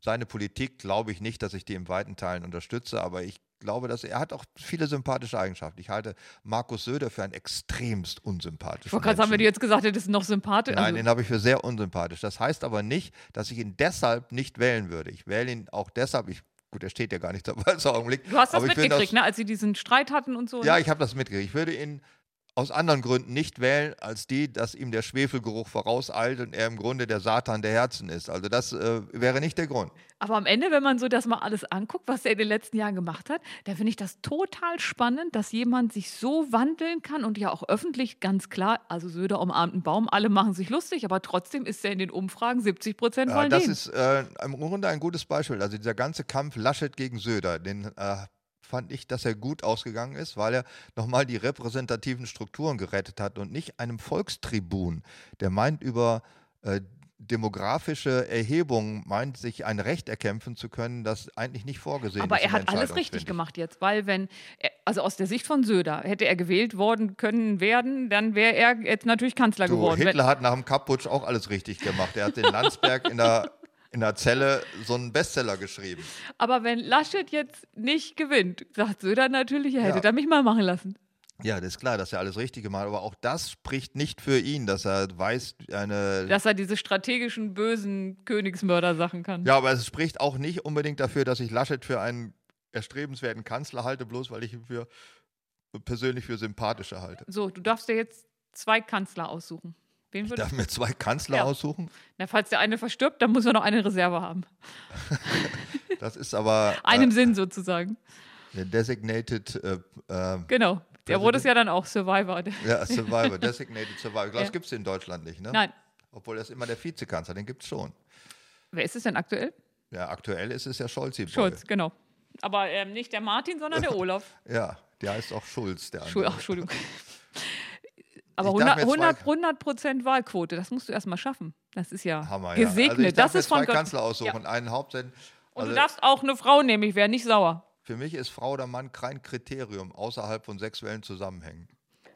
Seine Politik glaube ich nicht, dass ich die in weiten Teilen unterstütze, aber ich glaube, dass er hat auch viele sympathische Eigenschaften. Ich halte Markus Söder für einen extremst unsympathischen sagen, wenn du Menschen. jetzt gesagt hättest, noch sympathisch. Nein, also, den habe ich für sehr unsympathisch. Das heißt aber nicht, dass ich ihn deshalb nicht wählen würde. Ich wähle ihn auch deshalb, ich, gut, er steht ja gar nicht dabei im Augenblick. du hast das mitgekriegt, ne? als sie diesen Streit hatten und so. Ja, ich habe das mitgekriegt. Ich würde ihn aus anderen Gründen nicht wählen, als die, dass ihm der Schwefelgeruch vorauseilt und er im Grunde der Satan der Herzen ist. Also das äh, wäre nicht der Grund. Aber am Ende, wenn man so das mal alles anguckt, was er in den letzten Jahren gemacht hat, da finde ich das total spannend, dass jemand sich so wandeln kann und ja auch öffentlich ganz klar, also Söder umarmt einen Baum, alle machen sich lustig, aber trotzdem ist er in den Umfragen 70 Prozent Ja, wollen das den. ist äh, im Grunde ein gutes Beispiel. Also dieser ganze Kampf Laschet gegen Söder, den äh, fand ich, dass er gut ausgegangen ist, weil er nochmal die repräsentativen Strukturen gerettet hat und nicht einem Volkstribun, der meint über äh, demografische Erhebungen, meint sich ein Recht erkämpfen zu können, das eigentlich nicht vorgesehen Aber ist. er in hat alles richtig gemacht jetzt, weil wenn, er, also aus der Sicht von Söder, hätte er gewählt worden können werden, dann wäre er jetzt natürlich Kanzler Du, geworden. Hitler hat nach dem Kapputsch auch alles richtig gemacht. Er hat in Landsberg in der, in der Zelle so einen Bestseller geschrieben. aber wenn Laschet jetzt nicht gewinnt, sagt Söder natürlich, er hätte Ja. da mich mal machen lassen. Ja, das ist klar, dass er alles richtig gemacht hat, aber auch das spricht nicht für ihn, dass er weiß, eine. Dass er diese strategischen, bösen Königsmörder-Sachen kann. ja, aber es spricht auch nicht unbedingt dafür, dass ich Laschet für einen erstrebenswerten Kanzler halte, bloß weil ich ihn für persönlich für sympathischer halte. So, du darfst dir jetzt zwei Kanzler aussuchen. Wen Ich darf mir zwei Kanzler Ja. aussuchen. Na, falls der eine verstirbt, dann muss er noch eine Reserve haben. Das ist aber Einem Sinn sozusagen. äh, der Designated äh, äh, Genau. Der wurde es ja dann auch Survivor. ja, Survivor, Designated Survivor. Ich glaube, Ja. das gibt es in Deutschland nicht, ne? Nein. Obwohl das immer der Vizekanzler, den gibt es schon. Wer ist es denn aktuell? Ja, aktuell ist es ja Scholz. Schulz, genau. Aber ähm, nicht der Martin, sondern der Olaf. Ja, der heißt auch Schulz, der Schul andere. Ach, Entschuldigung. Aber Ich darf 100, mir zwei- 100, 100 Prozent Wahlquote, das musst du erst mal schaffen. Das ist ja Hammer, ja. gesegnet. Also ich darf das ist von zwei Gott. Kanzler aussuchen, Ja. einen Hauptsend. Und Also du darfst auch eine Frau nehmen, ich wäre nicht sauer. für mich ist Frau oder Mann kein Kriterium außerhalb von sexuellen Zusammenhängen.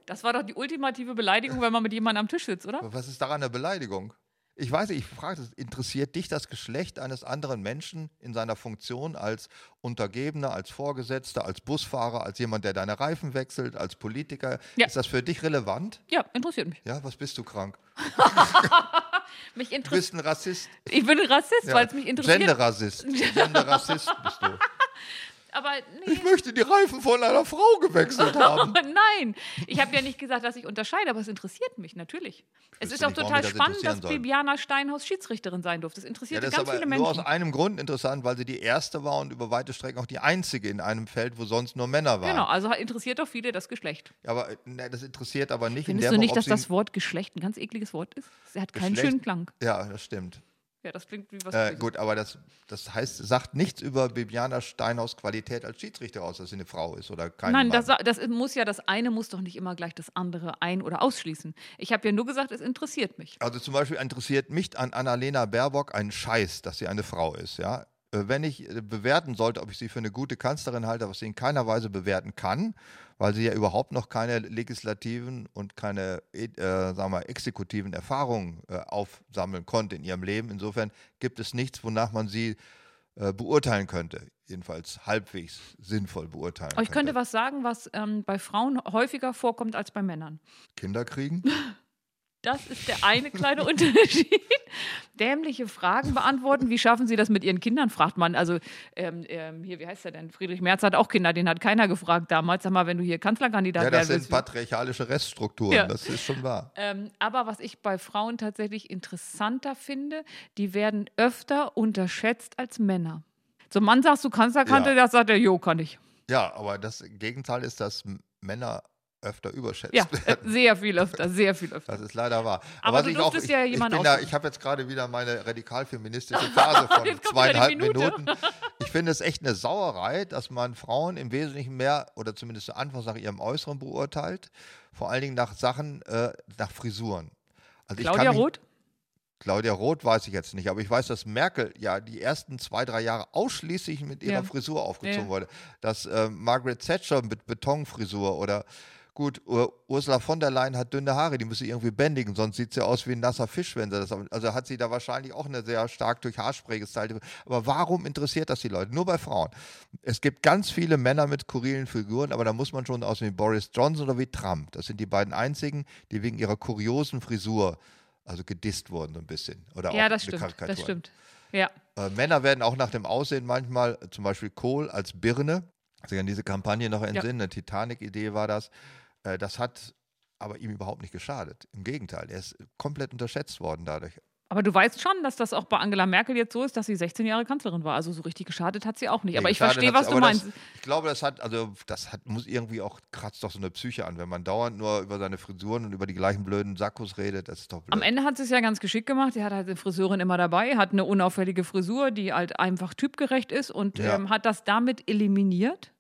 Das war doch die ultimative Beleidigung, wenn man mit jemandem am Tisch sitzt, oder? Was ist daran eine Beleidigung? Ich weiß nicht, ich frage, interessiert dich das Geschlecht eines anderen Menschen in seiner Funktion als Untergebener, als Vorgesetzter, als Busfahrer, als jemand, der deine Reifen wechselt, als Politiker? Ja. Ist das für dich relevant? Ja, interessiert mich. Ja, was bist du krank? Mich Du interessiert. bist ein Rassist. Ich bin ein Rassist, Ja. weil es mich interessiert. Genderrassist. Genderrassist bist du. Aber nee. Ich möchte die Reifen von einer Frau gewechselt haben. Nein, ich habe ja nicht gesagt, dass ich unterscheide, aber es interessiert mich natürlich. Es ist auch nicht, total mich das spannend, dass. Bibiana Steinhaus Schiedsrichterin sein durfte. Das Ja, interessierte das ganz viele nur aus Menschen. einem Grund interessant, weil sie die erste war und über weite Strecken auch die einzige in einem Feld, wo sonst nur Männer waren. Genau, also interessiert doch viele das Geschlecht. Ja, Aber ne, das interessiert aber nicht in Findest der du nicht, ob dass das Wort Geschlecht ein ganz ekliges Wort ist? Es hat keinen Geschlecht- schönen Klang. Ja, das stimmt. Ja, das klingt wie was. Äh, gut, aber das, das heißt, sagt nichts über Bibiana Steinhaus Qualität als Schiedsrichter aus, dass sie eine Frau ist oder kein Nein, Mann. das, das muss ja, das eine muss doch nicht immer gleich das andere ein- oder ausschließen. Ich habe ja nur gesagt, es interessiert mich. Also zum Beispiel interessiert mich an Annalena Baerbock ein Scheiß, dass sie eine Frau ist, ja. Äh, Wenn ich äh, bewerten sollte, ob ich sie für eine gute Kanzlerin halte, was sie in keiner Weise bewerten kann, weil sie ja überhaupt noch keine legislativen und keine äh, sagen wir, exekutiven Erfahrungen äh, aufsammeln konnte in ihrem Leben. Insofern gibt es nichts, wonach man sie äh, beurteilen könnte. Jedenfalls halbwegs sinnvoll beurteilen Aber ich könnte könnte. was sagen, was ähm, bei Frauen häufiger vorkommt als bei Männern. Kinder kriegen? Das ist der eine kleine Unterschied. Dämliche Fragen beantworten. Wie schaffen Sie das mit Ihren Kindern, fragt man. Also, ähm, ähm, hier, wie heißt er denn? Friedrich Merz hat auch Kinder, den hat keiner gefragt damals. Sag mal, wenn du hier Kanzlerkandidat Ja, das werden sind patriarchalische Reststrukturen, Ja. das ist schon wahr. Ähm, aber was ich bei Frauen tatsächlich interessanter finde, die werden öfter unterschätzt als Männer. Zum Mann sagst du Kanzlerkandidat, Ja. das sagt er, jo, kann ich. Ja, aber das Gegenteil ist, dass Männer öfter überschätzt Ja, äh, werden. sehr viel öfter, sehr viel öfter. Das ist leider wahr. Aber was du ich auch, durftest ich, ja ich, da, aussuchen. ich habe jetzt gerade wieder meine radikal-feministische Phase von zweieinhalb Minute. Minuten. Ich finde es echt eine Sauerei, dass man Frauen im Wesentlichen mehr oder zumindest zu Anfang nach ihrem Äußeren beurteilt. Vor allen Dingen nach Sachen, äh, nach Frisuren. Also ich Claudia mich- Roth? Claudia Roth weiß ich jetzt nicht, aber ich weiß, dass Merkel ja die ersten zwei, drei Jahre ausschließlich mit ihrer Ja. Frisur aufgezogen Ja. wurde. Dass äh, Margaret Thatcher mit Betonfrisur oder gut, Ur Ursula von der Leyen hat dünne Haare, die muss sie irgendwie bändigen, sonst sieht sie aus wie ein nasser Fisch, wenn sie das. Also hat sie da wahrscheinlich auch eine sehr stark durch Haarspray gestylte. Aber warum interessiert das die Leute? Nur bei Frauen. Es gibt ganz viele Männer mit skurrilen Figuren, aber da muss man schon aussehen wie Boris Johnson oder wie Trump. Das sind die beiden einzigen, die wegen ihrer kuriosen Frisur also gedisst wurden so ein bisschen. Oder Ja, auch das stimmt. Karikatur. Das stimmt. Ja. Äh, Männer werden auch nach dem Aussehen manchmal, zum Beispiel Kohl als Birne, sich an diese Kampagne noch entsinnen, eine Titanic-Idee war das. Äh, das hat aber ihm überhaupt nicht geschadet. Im Gegenteil, er ist komplett unterschätzt worden dadurch. Aber du weißt schon, dass das auch bei Angela Merkel jetzt so ist, dass sie 16 Jahre Kanzlerin war. Also so richtig geschadet hat sie auch nicht. Nee, aber ich verstehe, was du meinst. Das, ich glaube, das hat, also das hat, muss irgendwie auch, kratzt doch so eine Psyche an, wenn man dauernd nur über seine Frisuren und über die gleichen blöden Sackos redet, das ist doch blöd. Am Ende hat sie es ja ganz geschickt gemacht. Sie hat halt eine Friseurin immer dabei, hat eine unauffällige Frisur, die halt einfach typgerecht ist und Ja. ähm, hat das damit eliminiert,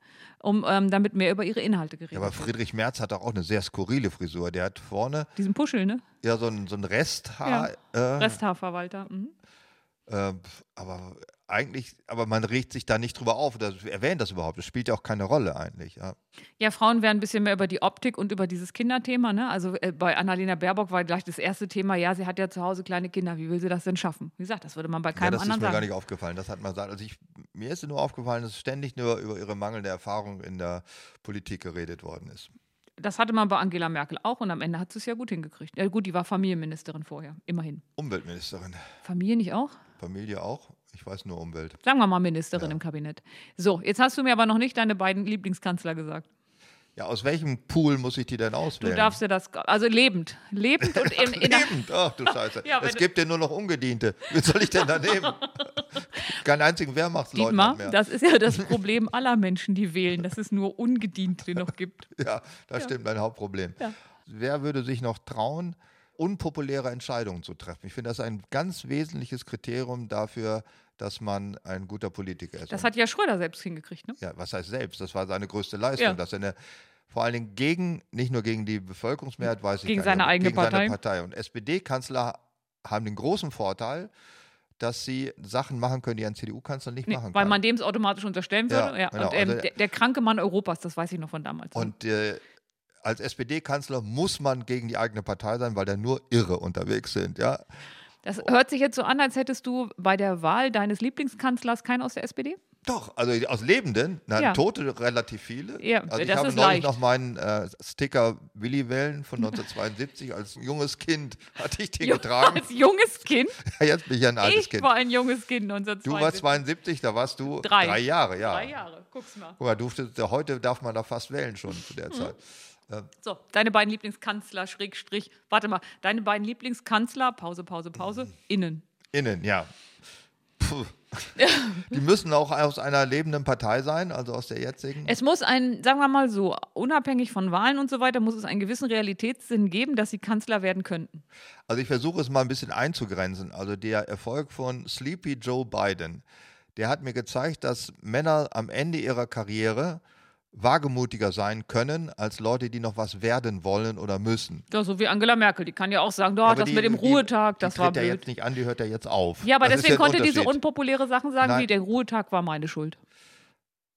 um ähm, damit mehr über ihre Inhalte geredet ja, aber. Friedrich Merz hat auch eine sehr skurrile Frisur. Der hat vorne Diesen Puschel, ne? ja so ein, so ein Resthaar. äh, Resthaarverwalter. Mhm. Äh, aber eigentlich, aber man regt sich da nicht drüber auf oder erwähnt das überhaupt. Das spielt ja auch keine Rolle eigentlich. Ja. Ja, Frauen werden ein bisschen mehr über die Optik und über dieses Kinderthema. Ne? Also äh, bei Annalena Baerbock war gleich das erste Thema, ja, sie hat ja zu Hause kleine Kinder. Wie will sie das denn schaffen? Wie gesagt, das würde man bei Ja, keinem das ist mir anderen gar sagen. nicht aufgefallen. Das hat man gesagt. Also ich, mir ist nur aufgefallen, dass ständig nur über ihre mangelnde Erfahrung in der Politik geredet worden ist. Das hatte man bei Angela Merkel auch und am Ende hat sie es ja gut hingekriegt. Ja, gut, die war Familienministerin vorher, immerhin. Umweltministerin, Familie nicht auch? Familie auch. Ich weiß nur Umwelt. Sagen wir mal Ministerin Ja. im Kabinett. So, jetzt hast du mir aber noch nicht deine beiden Lieblingskanzler gesagt. Ja, aus welchem Pool muss ich die denn Du auswählen? darfst dir das, also lebend. Lebend und in, in der, Lebend. Ach du Scheiße. Ja, es du- gibt ja nur noch Ungediente. Wie soll ich denn da nehmen? Keinen einzigen Wehrmachtsleutnant Dietmar, mehr. das ist ja das Problem aller Menschen, die wählen, dass es nur Ungediente noch gibt. Ja, das stimmt, ein Hauptproblem. Ja. Wer würde sich noch trauen, unpopuläre Entscheidungen zu treffen? Ich finde, das ist ein ganz wesentliches Kriterium dafür, dass man ein guter Politiker ist. Das hat ja Schröder selbst hingekriegt, ne? ja, was heißt selbst? Das war seine größte Leistung, Ja. dass er eine, vor allen Dingen gegen, nicht nur gegen die Bevölkerungsmehrheit, weiß ich Gegen gar nicht, seine aber eigene gegen seine Partei. Partei. Und SPD-Kanzler haben den großen Vorteil, dass sie Sachen machen können, die ein CDU-Kanzler nicht Nee, machen weil kann. man dem es automatisch unterstellen würde. Ja, Ja, genau, und ähm, also- der, der kranke Mann Europas, das weiß ich noch von damals. Und äh, als SPD-Kanzler muss man gegen die eigene Partei sein, weil da nur Irre unterwegs sind. Ja? Das hört sich jetzt so an, als hättest du bei der Wahl deines Lieblingskanzlers keinen aus der SPD? Doch, also aus Lebenden, na, Ja. Tote relativ viele. Ja, also ich das habe ist neulich leicht. noch meinen äh, Sticker Willi Wellen von 1972 als junges Kind hatte ich den getragen. Als junges Kind. Jetzt bin ich ein altes Ich Kind. war ein junges Kind Du 1972. warst 72, da warst du Drei. Jahre, ja. Drei Jahre, guck's mal. Guck mal, durftest, heute darf man da fast wählen schon zu Mhm. der Zeit. So, deine beiden Lieblingskanzler, Schrägstrich, warte mal, deine beiden Lieblingskanzler, Pause, Pause, Pause, innen. Innen, ja. Puh. Die müssen auch aus einer lebenden Partei sein, also aus der jetzigen. Es muss ein, sagen wir mal so, unabhängig von Wahlen und so weiter, muss es einen gewissen Realitätssinn geben, dass sie Kanzler werden könnten. Also ich versuche es mal ein bisschen einzugrenzen. Also der Erfolg von Sleepy Joe Biden, der hat mir gezeigt, dass Männer am Ende ihrer Karriere wagemutiger sein können als Leute, die noch was werden wollen oder müssen. Ja, so wie Angela Merkel, die kann ja auch sagen, doch, Aber das die- mit dem die- Ruhetag, die das war ja blöd. jetzt nicht an, die hört ja jetzt auf. Ja, aber Das deswegen ja konnte diese unpopuläre Sachen sagen, Nein. wie der Ruhetag war meine Schuld.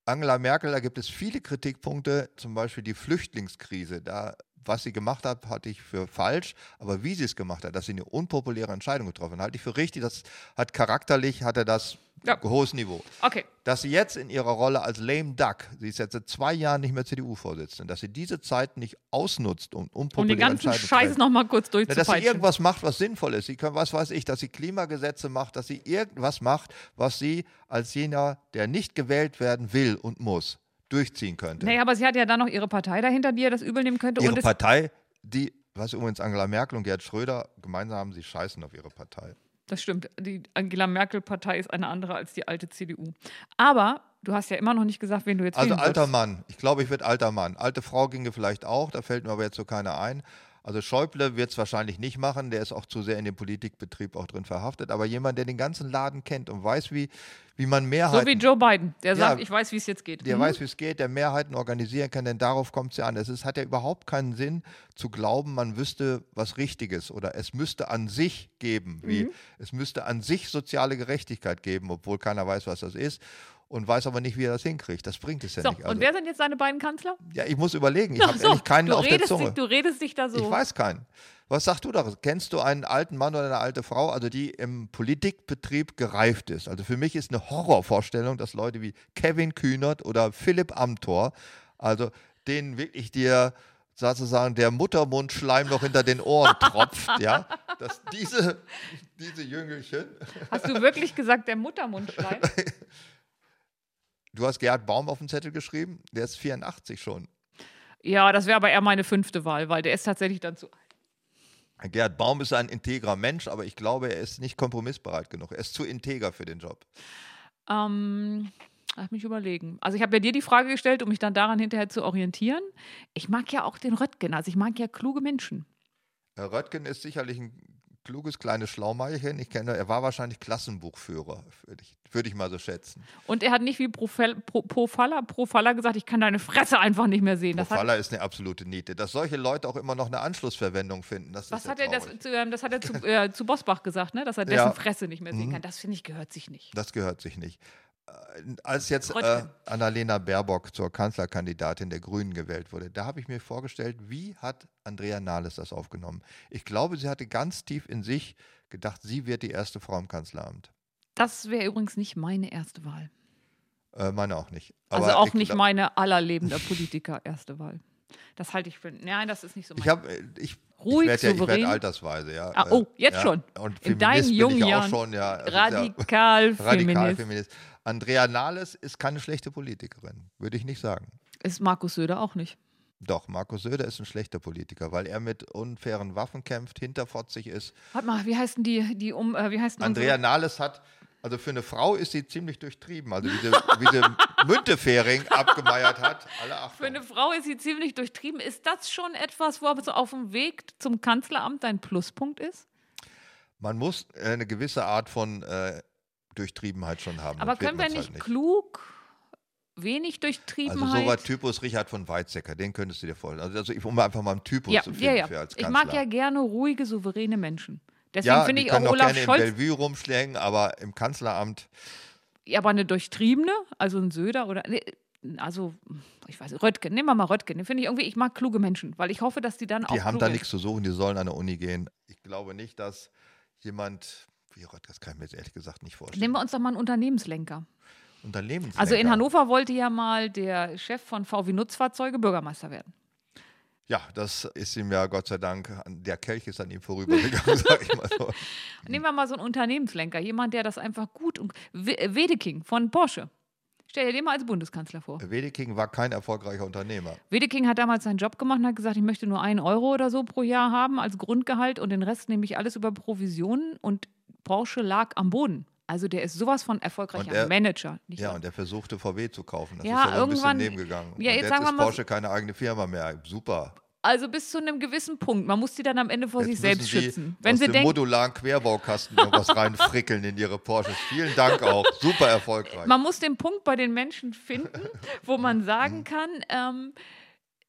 Angela Merkel, da gibt es viele Kritikpunkte, zum Beispiel die Flüchtlingskrise. Da, was sie gemacht hat, halte ich für falsch, aber wie sie es gemacht hat, dass sie eine unpopuläre Entscheidung getroffen hat, halte ich für richtig. Das hat charakterlich, hat er das Ja. hohes Niveau. Okay, Dass sie jetzt in ihrer Rolle als lame duck, sie ist jetzt seit zwei Jahren nicht mehr CDU-Vorsitzende, dass sie diese Zeit nicht ausnutzt, um um unpopuläre den ganzen Entscheidungen zu Scheiß treffen. nochmal kurz Na, dass sie durchzupeitschen. irgendwas macht, was sinnvoll ist. Sie können, was weiß ich, dass sie Klimagesetze macht, dass sie irgendwas macht, was sie als jener, der nicht gewählt werden will und muss, durchziehen könnte. Naja, aber sie hat ja dann noch ihre Partei dahinter, die ihr das übel nehmen könnte. ihre Partei, die, was übrigens Angela Merkel und Gerd Schröder gemeinsam haben, sie scheißen auf ihre Partei. das stimmt, die Angela Merkel-Partei ist eine andere als die alte CDU. Aber du hast ja immer noch nicht gesagt, wen du jetzt Also alter. Mann. Ich glaube, ich werde alter Mann. Alte Frau ginge vielleicht auch, da fällt mir aber jetzt so keiner ein. Also Schäuble wird es wahrscheinlich nicht machen, der ist auch zu sehr in dem Politikbetrieb auch drin verhaftet. Aber jemand, der den ganzen Laden kennt und weiß, wie, wie man So Mehrheiten, wie Joe Biden, der Ja. sagt, ich weiß, wie es jetzt geht. der Mhm. weiß, wie es geht, der Mehrheiten organisieren kann, denn darauf kommt es ja an. Es ist, hat ja überhaupt keinen Sinn zu glauben, man wüsste was Richtiges oder es müsste an sich geben, wie Mhm. es müsste an sich soziale Gerechtigkeit geben, obwohl keiner weiß, was das ist und weiß aber nicht, wie er das hinkriegt. Das bringt es ja So, nicht. Also, und wer sind jetzt deine beiden Kanzler? ja, ich muss überlegen. Ich habe so, ehrlich keinen auf der redest Zunge. dich, du redest dich da so. Ich weiß keinen. Was sagst du da? Kennst du einen alten Mann oder eine alte Frau, also die im Politikbetrieb gereift ist? Also für mich ist eine Horrorvorstellung, dass Leute wie Kevin Kühnert oder Philipp Amthor, also denen wirklich dir sozusagen der Muttermundschleim noch hinter den Ohren tropft, ja, dass diese, diese Jüngelchen, Hast du wirklich gesagt, der Muttermundschleim? du hast Gerhard Baum auf den Zettel geschrieben, der ist 84 schon. ja, das wäre aber eher meine fünfte Wahl, weil der ist tatsächlich dann zu alt. Gerhard Baum ist ein integrer Mensch, aber ich glaube, er ist nicht kompromissbereit genug. Er ist zu integer für den Job. Ähm, lass mich überlegen. Also ich habe ja dir die Frage gestellt, um mich dann daran hinterher zu orientieren. Ich mag ja auch den Röttgen, also ich mag ja kluge Menschen. Herr Röttgen ist sicherlich ein kluges kleines Schlaumeierchen. Ich kenne, er war wahrscheinlich Klassenbuchführer, würde ich, würde ich mal so schätzen. Und er hat nicht wie Profel, Pro, Profalla, Profalla gesagt, ich kann deine Fresse einfach nicht mehr sehen. Profalla ist eine absolute Niete. Dass solche Leute auch immer noch eine Anschlussverwendung finden, das was ist ja hat er das, zu, ähm, das hat er zu, äh, zu Bosbach gesagt, ne? dass er dessen Ja. Mhm. Fresse nicht mehr sehen kann. Das finde ich gehört sich nicht. Das gehört sich nicht. Äh, Als jetzt äh, Röttgen. Annalena Baerbock zur Kanzlerkandidatin der Grünen gewählt wurde, da habe ich mir vorgestellt, wie hat Andrea Nahles das aufgenommen? Ich glaube, sie hatte ganz tief in sich gedacht, sie wird die erste Frau im Kanzleramt. Das wäre übrigens nicht meine erste Wahl. Äh, meine auch nicht. Also Aber auch ich nicht meine allerlebender Politiker erste Wahl. Das halte ich für. Nein, das ist nicht so mein. Ich habe, ich, Ruhig, ich werde ja, ich werd altersweise, ja. Ah, oh, jetzt ja. schon. Und In Feminist deinen bin jungen ich auch Jahren. schon, ja. Radikal ja Radikal Feminist. Feminist. Andrea Nahles ist keine schlechte Politikerin, würde ich nicht sagen. Ist Markus Söder auch nicht. Doch, Markus Söder ist ein schlechter Politiker, weil er mit unfairen Waffen kämpft, hinterfotzig ist. Warte mal, wie heißen die, die um, äh, wie heißen Andrea unsere- Nahles hat, also für eine Frau ist sie ziemlich durchtrieben. Also wie sie, wie sie Müntefering abgemeiert hat. Alle Für eine Frau ist sie ziemlich durchtrieben. Ist das schon etwas, wo so auf dem Weg zum Kanzleramt ein Pluspunkt ist? Man muss äh, eine gewisse Art von äh, Durchtriebenheit schon haben. Aber können wir nicht, halt klug, wenig Also Durchtriebenheit? so war Typus Richard von Weizsäcker, den könntest du dir vorstellen. Also, also ich, um einfach mal einen Typus ja, zu finden ja, ja. Ich mag ja gerne ruhige, souveräne Menschen. Deswegen ja, finde die ich auch Olaf gerne Scholz in Bellevue rumschlägen, aber im Kanzleramt, Ja, aber eine durchtriebene, also ein Söder oder. nee, Also, ich weiß, Röttgen, nehmen wir mal Röttgen. Den finde ich irgendwie, ich mag kluge Menschen, weil ich hoffe, dass die dann auch. die haben da nichts zu suchen, die sollen an der Uni gehen. Ich glaube nicht, dass jemand, wie Rott, das kann ich mir jetzt ehrlich gesagt nicht vorstellen. Nehmen wir uns doch mal einen Unternehmenslenker. Unternehmenslenker. Also in Hannover wollte ja mal der Chef von VW Nutzfahrzeuge Bürgermeister werden. Ja, das ist ihm ja Gott sei Dank, der Kelch ist an ihm vorübergegangen, sag ich mal so. Nehmen wir mal so einen Unternehmenslenker, jemand, der das einfach gut und We- Wedeking von Porsche. Stell dir den mal als Bundeskanzler vor. Wedeking war kein erfolgreicher Unternehmer. Wedeking hat damals seinen Job gemacht und hat gesagt, ich möchte nur einen Euro oder so pro Jahr haben als Grundgehalt und den Rest nehme ich alles über Provisionen und Porsche lag am Boden. Also der ist sowas von erfolgreicher Und er- Manager. Ja, wahr? und er versuchte VW zu kaufen. Das Ja, ist aber ein bisschen irgendwann- nebengegangen. Ja, und jetzt jetzt ist Porsche keine eigene Firma mehr. Super. also bis zu einem gewissen Punkt. Man muss die dann am Ende vor sich Jetzt selbst müssen Sie schützen. Wenn aus sie dem denken, modularen Querbaukasten irgendwas reinfrickeln in ihre Porsches. Vielen Dank auch. Super erfolgreich. man muss den Punkt bei den Menschen finden, wo man sagen kann, ähm,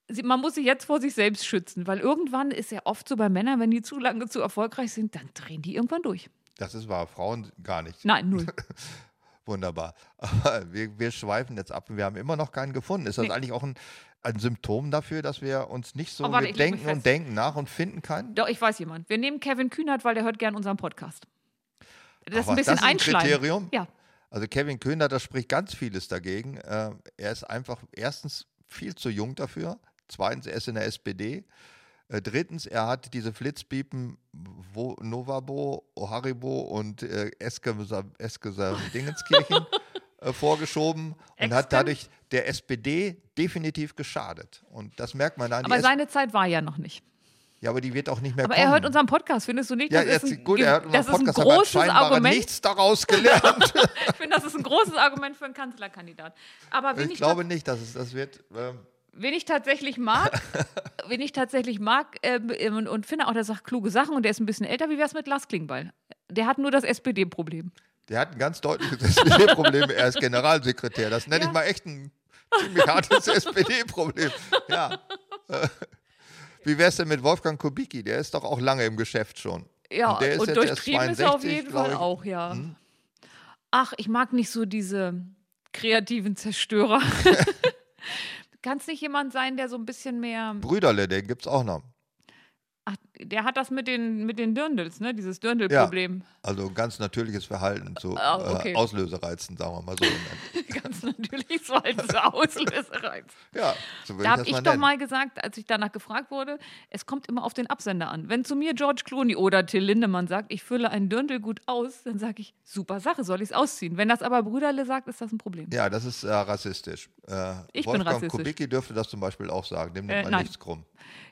sie, man muss sich jetzt vor sich selbst schützen, weil irgendwann ist ja oft so bei Männern, wenn die zu lange zu erfolgreich sind, dann drehen die irgendwann durch. Das ist wahr. Frauen gar nicht. Nein, null. Wunderbar. Wir, wir schweifen jetzt ab. Wir haben immer noch keinen gefunden. Ist das Nee. eigentlich auch ein, ein Symptom dafür, dass wir uns nicht so, Oh, warte, wir denken und denken nach und finden keinen? Doch, ich weiß jemand. Wir nehmen Kevin Kühnert, weil der hört gern unseren Podcast. Das ist Ach ein was, bisschen das ist ein. Kriterium? Ja. Also Kevin Kühner, da spricht ganz vieles dagegen. Äh, er ist einfach erstens viel zu jung dafür. Zweitens, er ist in der SPD. Äh, drittens, er hat diese Flitzpiepen wo, Novabo, Haribo und äh, Eske, Eske Dingenskirchen äh, vorgeschoben und hat dadurch der SPD definitiv geschadet. Und das merkt man an. Aber S- seine Zeit war ja noch nicht. ja, aber die wird auch nicht mehr Aber kommen. er hört unseren Podcast, findest du nicht? ja, Das jetzt, ist ein, gut, er hört unseren ist Podcast, ein aber großes scheinbar Argument. nichts daraus gelernt. Ich finde, das ist ein großes Argument für einen Kanzlerkandidat. Aber ich glaube nicht, dass es das wird. Ähm, wen ich tatsächlich mag, wen ich tatsächlich mag ähm, ähm, und, und finde auch, der sagt kluge Sachen und der ist ein bisschen älter, wie wäre es mit Lars Klingbeil? Der hat nur das SPD-Problem. Der hat ein ganz deutliches SPD-Problem. Er ist Generalsekretär. Das nenne Ja. ich mal echt ein ziemlich hartes SPD-Problem. Ja. Äh, Wie wäre es denn mit Wolfgang Kubicki? Der ist doch auch lange im Geschäft schon. Ja, Und der ist und jetzt durchtrieben erst ist er auf 62, jeden Fall auch, ja. Ach, ich mag nicht so diese kreativen Zerstörer. Kann es nicht jemand sein, der so ein bisschen mehr. Brüderle, den gibt es auch noch. Ach, der hat das mit den, mit den Dirndls, ne? Dieses Dirndl-Problem. Also ein ganz natürliches Verhalten zu Ah, okay. äh, Auslösereizen, sagen wir mal so. Ganz natürlich so als Auslösereiz. ja, so Da habe ich mal doch mal gesagt, als ich danach gefragt wurde, es kommt immer auf den Absender an. Wenn zu mir George Clooney oder Till Lindemann sagt, ich fülle einen Dirndl gut aus, dann sage ich, super Sache, soll ich es ausziehen. Wenn das aber Brüderle sagt, ist das ein Problem. Ja, das ist äh, rassistisch. Äh, Ich bin Wolfgang rassistisch. Kubicki dürfte das zum Beispiel auch sagen. Dem nimmt Äh, man nichts krumm.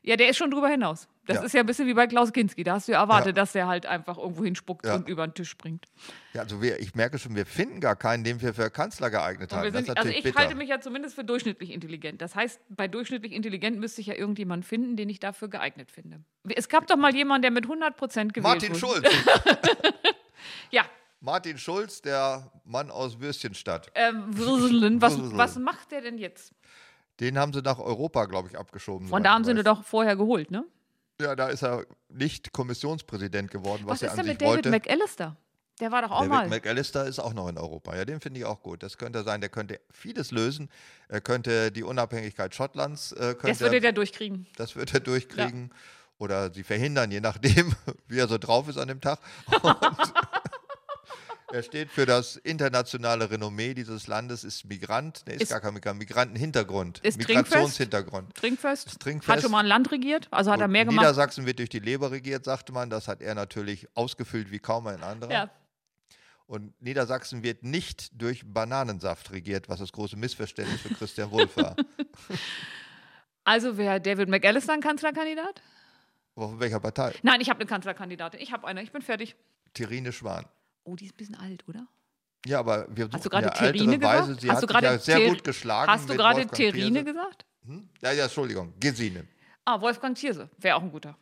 Ja, der ist schon drüber hinaus. Das Ja. ist ja ein bisschen wie bei Klaus Kinski. Da hast du ja erwartet, Ja. dass der halt einfach irgendwo hinspuckt Ja. und über den Tisch springt. Ja, also wir, ich merke schon, wir finden gar keinen, den wir für Kanzler geeignet Und haben. ist sind, also ich bitter. halte mich ja zumindest für durchschnittlich intelligent. Das heißt, bei durchschnittlich intelligent müsste ich ja irgendjemanden finden, den ich dafür geeignet finde. Es gab doch mal jemanden, der mit 100 Prozent gewählt Martin wurde. Schulz. Ja, Martin Schulz, der Mann aus Würstchenstadt. ähm, was, was macht der denn jetzt? Den haben sie nach Europa, glaube ich, abgeschoben. Von da haben sie ihn doch vorher geholt, ne? Ja, da ist er nicht Kommissionspräsident geworden, was, Was er ist an denn sich mit David. McAllister? Der war doch auch David mal. McAllister ist auch noch in Europa. Ja, den finde ich auch gut. Das könnte sein, der könnte vieles lösen. Er könnte die Unabhängigkeit Schottlands, äh, könnte das würde er, der durchkriegen. das wird er durchkriegen. Oder sie verhindern, je nachdem, wie er so drauf ist an dem Tag. Und er steht für das internationale Renommee dieses Landes, ist Migrant. Der ist, Ist- gar kein Migrant, Migrantenhintergrund. Ist Migrationshintergrund. Trinkfest. Das Trinkfest. Hat schon mal ein Land regiert, also hat er Und mehr gemacht. Niedersachsen wird durch die Leber regiert, sagte man. Das hat er natürlich ausgefüllt wie kaum ein anderer. Ja. Und Niedersachsen wird nicht durch Bananensaft regiert, was das große Missverständnis für Christian Wulff war. Also wäre David McAllister ein Kanzlerkandidat? Von welcher Partei? Nein, ich habe eine Kanzlerkandidatin. Ich habe eine. Ich bin fertig. Therine Schwan. Oh, die ist ein bisschen alt, oder? Ja, aber wir Hast du suchen gerade ja ältere Terrine Weise. gesagt? Sie Hast hat du sich gerade ja sehr gut geschlagen. Hast du gerade Thierse. gesagt? Hm? Ja, ja, Entschuldigung, Gesine. Ah, Wolfgang Thierse. Wäre auch ein guter.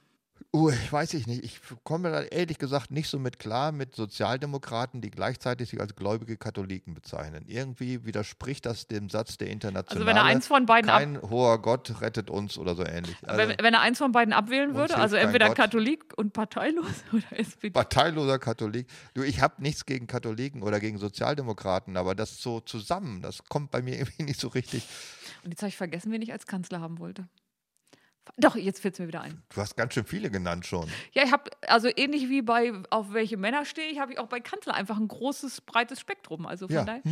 Uh, ich weiß ich nicht. Ich komme da ehrlich gesagt nicht so mit klar mit Sozialdemokraten, die gleichzeitig sich als gläubige Katholiken bezeichnen. Irgendwie widerspricht das dem Satz der Internationale. Also wenn er eins von beiden ab, Kein hoher Gott rettet uns oder so ähnlich. Also wenn, wenn er eins von beiden abwählen würde, also entweder. Katholik und parteilos oder SPD. parteiloser Katholik. Du, ich habe nichts gegen Katholiken oder gegen Sozialdemokraten, aber das so zusammen, das kommt bei mir irgendwie nicht so richtig. Und jetzt habe ich vergessen, wen ich als Kanzler haben wollte. Doch, jetzt fällt es mir wieder ein. Du hast ganz schön viele genannt schon. Ja, ich habe, also ähnlich wie bei auf welche Männer stehe ich, habe ich auch bei Kanzler einfach ein großes, breites Spektrum. Also von Ja. daher.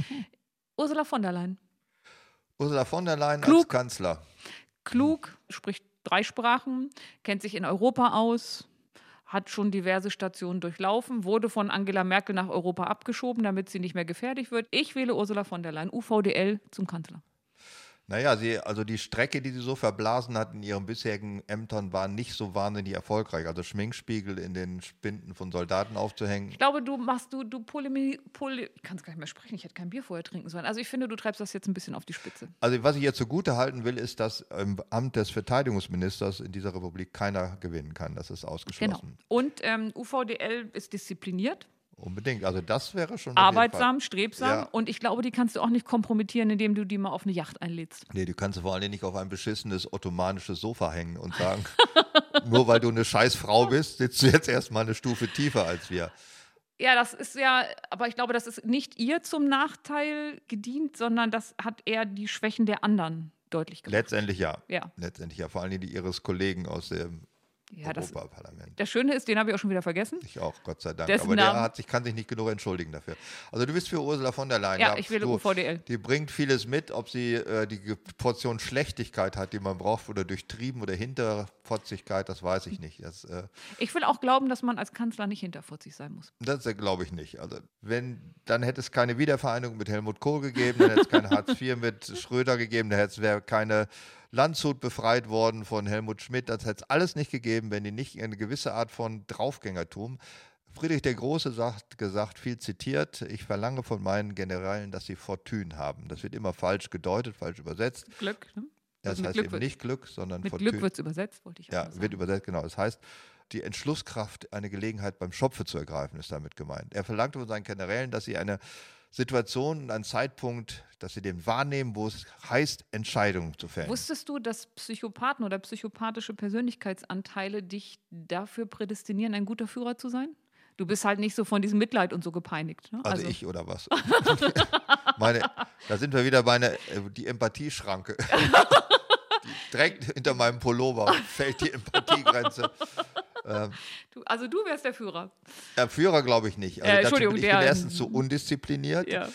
Ursula von der Leyen. Ursula von der Leyen als Klug. Kanzler. Klug, spricht drei Sprachen, kennt sich in Europa aus, hat schon diverse Stationen durchlaufen, wurde von Angela Merkel nach Europa abgeschoben, damit sie nicht mehr gefährlich wird. Ich wähle Ursula von der Leyen, UVDL zum Kanzler. Naja, sie, also die Strecke, die sie so verblasen hat in ihren bisherigen Ämtern, war nicht so wahnsinnig erfolgreich. Also Schminkspiegel in den Spinden von Soldaten aufzuhängen. Ich glaube, du machst, du, du polemi, pole, ich kann es gar nicht mehr sprechen, ich hätte kein Bier vorher trinken sollen. Also ich finde, du treibst das jetzt ein bisschen auf die Spitze. Also was ich ihr zugute halten will, ist, dass im Amt des Verteidigungsministers in dieser Republik keiner gewinnen kann. Das ist Genau. ausgeschlossen. Und ähm, UVDL ist diszipliniert, Unbedingt. Also das wäre schon. arbeitsam, strebsam Ja. und ich glaube, die kannst du auch nicht kompromittieren, indem du die mal auf eine Yacht einlädst. Nee, du kannst vor allen Dingen nicht auf ein beschissenes ottomanisches Sofa hängen und sagen, nur weil du eine scheiß Frau bist, sitzt du jetzt erstmal eine Stufe tiefer als wir. Ja, das ist ja, aber ich glaube, das ist nicht ihr zum Nachteil gedient, sondern das hat eher die Schwächen der anderen deutlich gemacht. Letztendlich ja. Ja. Letztendlich ja. Vor allen Dingen die ihres Kollegen aus dem Ja, das, Europaparlament. das Schöne ist, den habe ich auch schon wieder vergessen. Ich auch, Gott sei Dank. Dessen Aber der hat sich, kann sich nicht genug entschuldigen dafür. Also du bist für Ursula von der Leyen. Ja, ich wähle du, UVDL. Die bringt vieles mit, ob sie äh, die Portion Schlechtigkeit hat, die man braucht, oder durchtrieben oder Hinterfotzigkeit, das weiß ich nicht. Das, äh, Ich will auch glauben, dass man als Kanzler nicht hinterfotzig sein muss. Das äh, glaube ich nicht. Also wenn, dann hätte es keine Wiedervereinigung mit Helmut Kohl gegeben, dann hätte es kein Hartz IV mit Schröder gegeben, dann hätte es wäre keine Landshut befreit worden von Helmut Schmidt. Das hätte es alles nicht gegeben, wenn die nicht eine gewisse Art von Draufgängertum. Friedrich der Große sagt, gesagt, viel zitiert, ich verlange von meinen Generälen, dass sie Fortune haben. Das wird immer falsch gedeutet, falsch übersetzt. Glück, ne? Das Also heißt Glück eben nicht Glück, sondern Mit Fortune. Glück wird es übersetzt, wollte ich auch Ja, sagen. wird übersetzt, genau. Das heißt, die Entschlusskraft, eine Gelegenheit beim Schopfe zu ergreifen, ist damit gemeint. Er verlangte von seinen Generälen, dass sie eine Situation, einen Zeitpunkt, dass sie den wahrnehmen, wo es heißt, Entscheidungen zu fällen. Wusstest du, dass Psychopathen oder psychopathische Persönlichkeitsanteile dich dafür prädestinieren, ein guter Führer zu sein? Du bist halt nicht so von diesem Mitleid und so gepeinigt. Ne? also, ich oder was? Meine, da sind wir wieder bei einer, äh, die Empathieschranke. die direkt hinter meinem Pullover fällt die Empathiegrenze. du, also du wärst der Führer. Der Führer glaube ich nicht. Also Äh, dazu Entschuldigung, bin ich der- bin erstens zu undiszipliniert. Ja.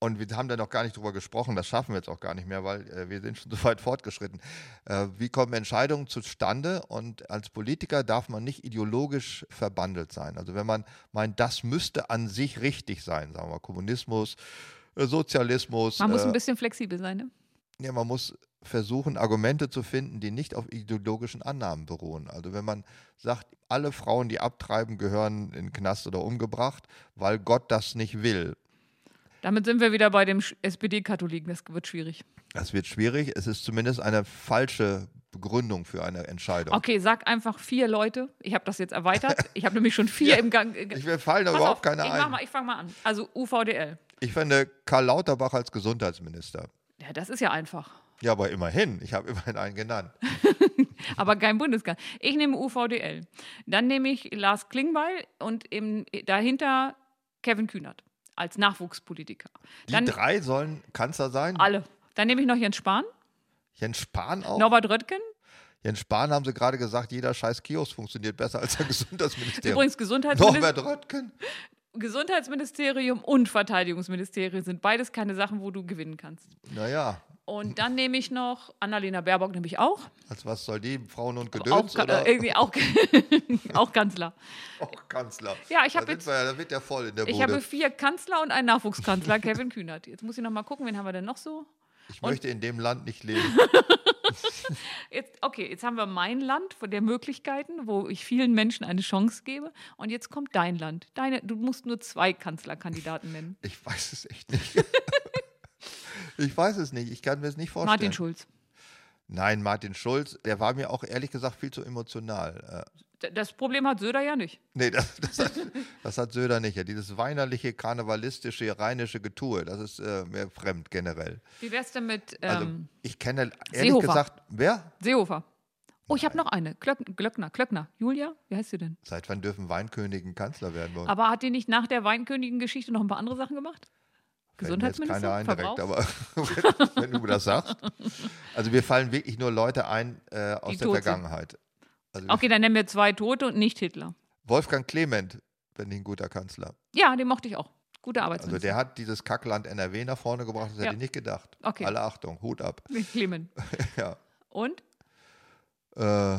Und wir haben da noch gar nicht drüber gesprochen, das schaffen wir jetzt auch gar nicht mehr, weil äh, wir sind schon so weit fortgeschritten. Äh, wie kommen Entscheidungen zustande? Und als Politiker darf man nicht ideologisch verbandelt sein. Also wenn man meint, das müsste an sich richtig sein, sagen wir Kommunismus, äh, Sozialismus. Man muss äh, ein bisschen flexibel sein, ne? Ja, man muss versuchen, Argumente zu finden, die nicht auf ideologischen Annahmen beruhen. Also wenn man sagt, alle Frauen, die abtreiben, gehören in den Knast oder umgebracht, weil Gott das nicht will, Damit sind wir wieder bei dem SPD-Katholiken. Das wird schwierig. Das wird schwierig. Es ist zumindest eine falsche Begründung für eine Entscheidung. Okay, sag einfach vier Leute. Ich habe das jetzt erweitert. Ich habe nämlich schon vier im Gang. äh, Ich mir fallen Pass überhaupt auf, keine ich ein. mal, ich fange mal an. Also UVDL. Ich finde Karl Lauterbach als Gesundheitsminister. Ja, das ist ja einfach. Ja, aber immerhin. Ich habe immerhin einen genannt. Aber kein Bundeskanzler. Ich nehme UVDL. Dann nehme ich Lars Klingbeil und im, dahinter Kevin Kühnert als Nachwuchspolitiker. Die Dann drei sollen Kanzler sein. alle. Dann nehme ich noch Jens Spahn, Jens Spahn auch. Norbert Röttgen. Jens Spahn haben sie gerade gesagt, jeder scheiß Kiosk funktioniert besser als ein Gesundheitsministerium. Übrigens Gesundheitsminister Norbert Röttgen. Gesundheitsministerium und Verteidigungsministerium sind beides keine Sachen, wo du gewinnen kannst. Naja, Und dann nehme ich noch Annalena Baerbock, nehme ich auch. als was soll die? Frauen und Auch, Gedöns Ka- oder äh, irgendwie auch, auch Kanzler. auch Kanzler? Ja, ich Da hab sind jetzt- wir Da wird der voll in der Ich Bude. habe vier Kanzler und einen Nachwuchskanzler, Kevin Kühnert. Jetzt muss ich noch mal gucken, wen haben wir denn noch so? Ich möchte in dem Land nicht leben. Jetzt, okay, jetzt haben wir mein Land von der Möglichkeiten, wo ich vielen Menschen eine Chance gebe. Und jetzt kommt dein Land. Deine, du musst nur zwei Kanzlerkandidaten nennen. Ich weiß es echt nicht. ich weiß es nicht. Ich kann mir es nicht vorstellen. Martin Schulz. Nein, Martin Schulz, der war mir auch ehrlich gesagt viel zu emotional. Das Problem hat Söder ja nicht. nee, das, das, hat, das hat Söder nicht. Ja. Dieses weinerliche, karnevalistische, rheinische Getue, das ist äh, mir fremd generell. Wie wär's denn mit ähm, Also ich kenne ehrlich Seehofer. gesagt, wer? Seehofer? Oh, ich habe noch eine. Glöck, Glöckner. Glöckner. Julia? Wie heißt sie denn? Seit wann dürfen Weinkönigen Kanzler werden? wollen? Aber hat die nicht nach der Weinkönigin-Geschichte noch ein paar andere Sachen gemacht? Gesundheitsminister? keiner ein direkt, Verbrauchs- aber wenn, wenn du das sagst. Also wir fallen wirklich nur Leute ein äh, aus Die der. Vergangenheit. Also Okay, dann nennen wir zwei Tote und nicht Hitler. Wolfgang Clement, finde ich ein guter Kanzler. Ja, den mochte ich auch. Gute Also Arbeitsminister. der hat dieses Kackland NRW nach vorne gebracht, das Ja. hätte ich nicht gedacht. Okay. Alle Achtung, Hut ab. Clement. Ja. Und? Äh,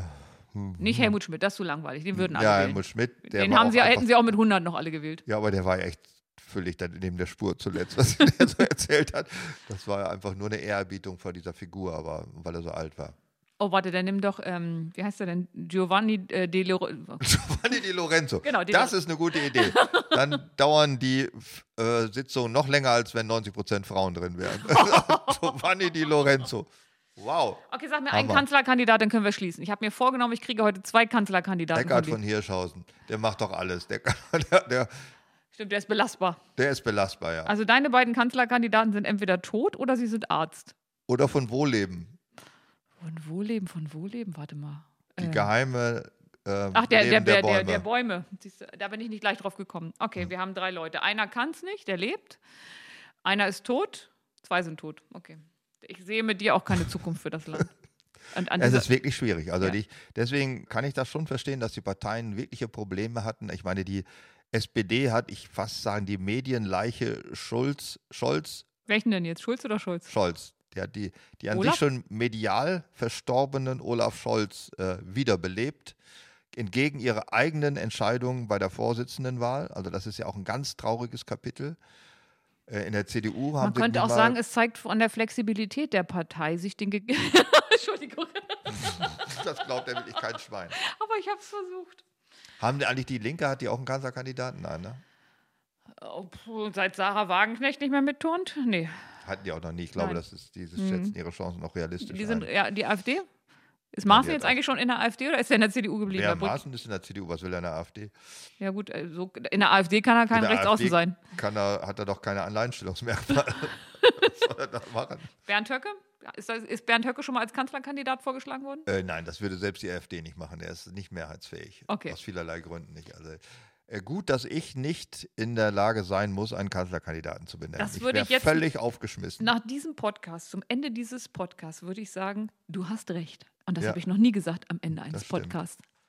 Nicht Helmut Schmidt, das ist zu langweilig. Den würden alle ja, wählen. Helmut Schmidt, Den haben sie, hätten sie auch mit 100 noch alle gewählt. Ja, aber der war ja echt völlig dann neben der Spur zuletzt, was er so erzählt hat. Das war ja einfach nur eine Ehrerbietung vor dieser Figur, aber weil er so alt war. Oh, warte, dann nimm doch, ähm, wie heißt der denn? Giovanni äh, De Loro Giovanni Di Lorenzo. Genau, Di das Lo- ist eine gute Idee. Dann dauern die äh, Sitzungen noch länger, als wenn 90 Prozent Frauen drin wären. Giovanni Di Lorenzo. Wow. Okay, sag mir einen Hammer. Kanzlerkandidat, dann können wir schließen. Ich habe mir vorgenommen, ich kriege heute zwei Kanzlerkandidaten. Eckart von. Hirschhausen. Der macht doch alles. Der, der, der, Stimmt, der ist belastbar. der ist belastbar, ja. Also deine beiden Kanzlerkandidaten sind entweder tot oder sie sind Arzt. Oder von Wohlleben. Von Wohlleben, von Wohlleben, warte mal. Die Äh, geheime äh, Ach, der, Leben der, der der, Bäume. der Bäume. Siehst da bin ich nicht gleich drauf gekommen. Okay, wir haben drei Leute. Einer kann es nicht, der lebt. Einer ist tot, zwei sind tot. Okay. Ich sehe mit dir auch keine Zukunft für das Land. Es ist wirklich schwierig. Also Ja. die, deswegen kann ich das schon verstehen, dass die Parteien wirkliche Probleme hatten. Ich meine, die SPD hat, ich fast sagen, die Medienleiche Schulz, Scholz, Welchen denn jetzt? Schulz oder Scholz? Scholz. Die hat die, die an Olaf? sich schon medial verstorbenen Olaf Scholz äh, wiederbelebt. Entgegen ihrer eigenen Entscheidung bei der Vorsitzendenwahl. Also das ist ja auch ein ganz trauriges Kapitel. Äh, in der CDU haben Man könnte auch sagen, es zeigt von der Flexibilität der Partei, sich den. Ge Entschuldigung, das glaubt ja wirklich kein Schwein. aber ich habe es versucht. Haben die eigentlich die Linke, hat die auch einen Kanzlerkandidaten? Nein, ne? Oh, seit Sarah Wagenknecht nicht mehr mitturnt? Nee. Hatten die auch noch nie. Ich glaube, Nein. das ist, die schätzen ihre Chancen noch realistisch Die sind, ein. ja, die AfD? Ist Maaßen jetzt eigentlich schon in der AfD oder ist er in der CDU geblieben? Ja? Maaßen ist in der CDU, was will er in der AfD? Ja gut, äh, so, in der AfD kann er kein Rechtsaußen sein. Kann er, hat er doch keine Alleinstellungsmerkmale. was soll er da machen? Bernd Höcke? Ist, das, ist Bernd Höcke schon mal als Kanzlerkandidat vorgeschlagen worden? Äh, nein, das würde selbst die AfD nicht machen. Er ist nicht mehrheitsfähig. Okay. Aus vielerlei Gründen nicht. Also, gut, dass ich nicht in der Lage sein muss, einen Kanzlerkandidaten zu benennen. Das ich würde wäre ich jetzt- völlig aufgeschmissen. Nach diesem Podcast, zum Ende dieses Podcasts, würde ich sagen, du hast recht. Und das Ja. habe ich noch nie gesagt am Ende eines. Podcasts.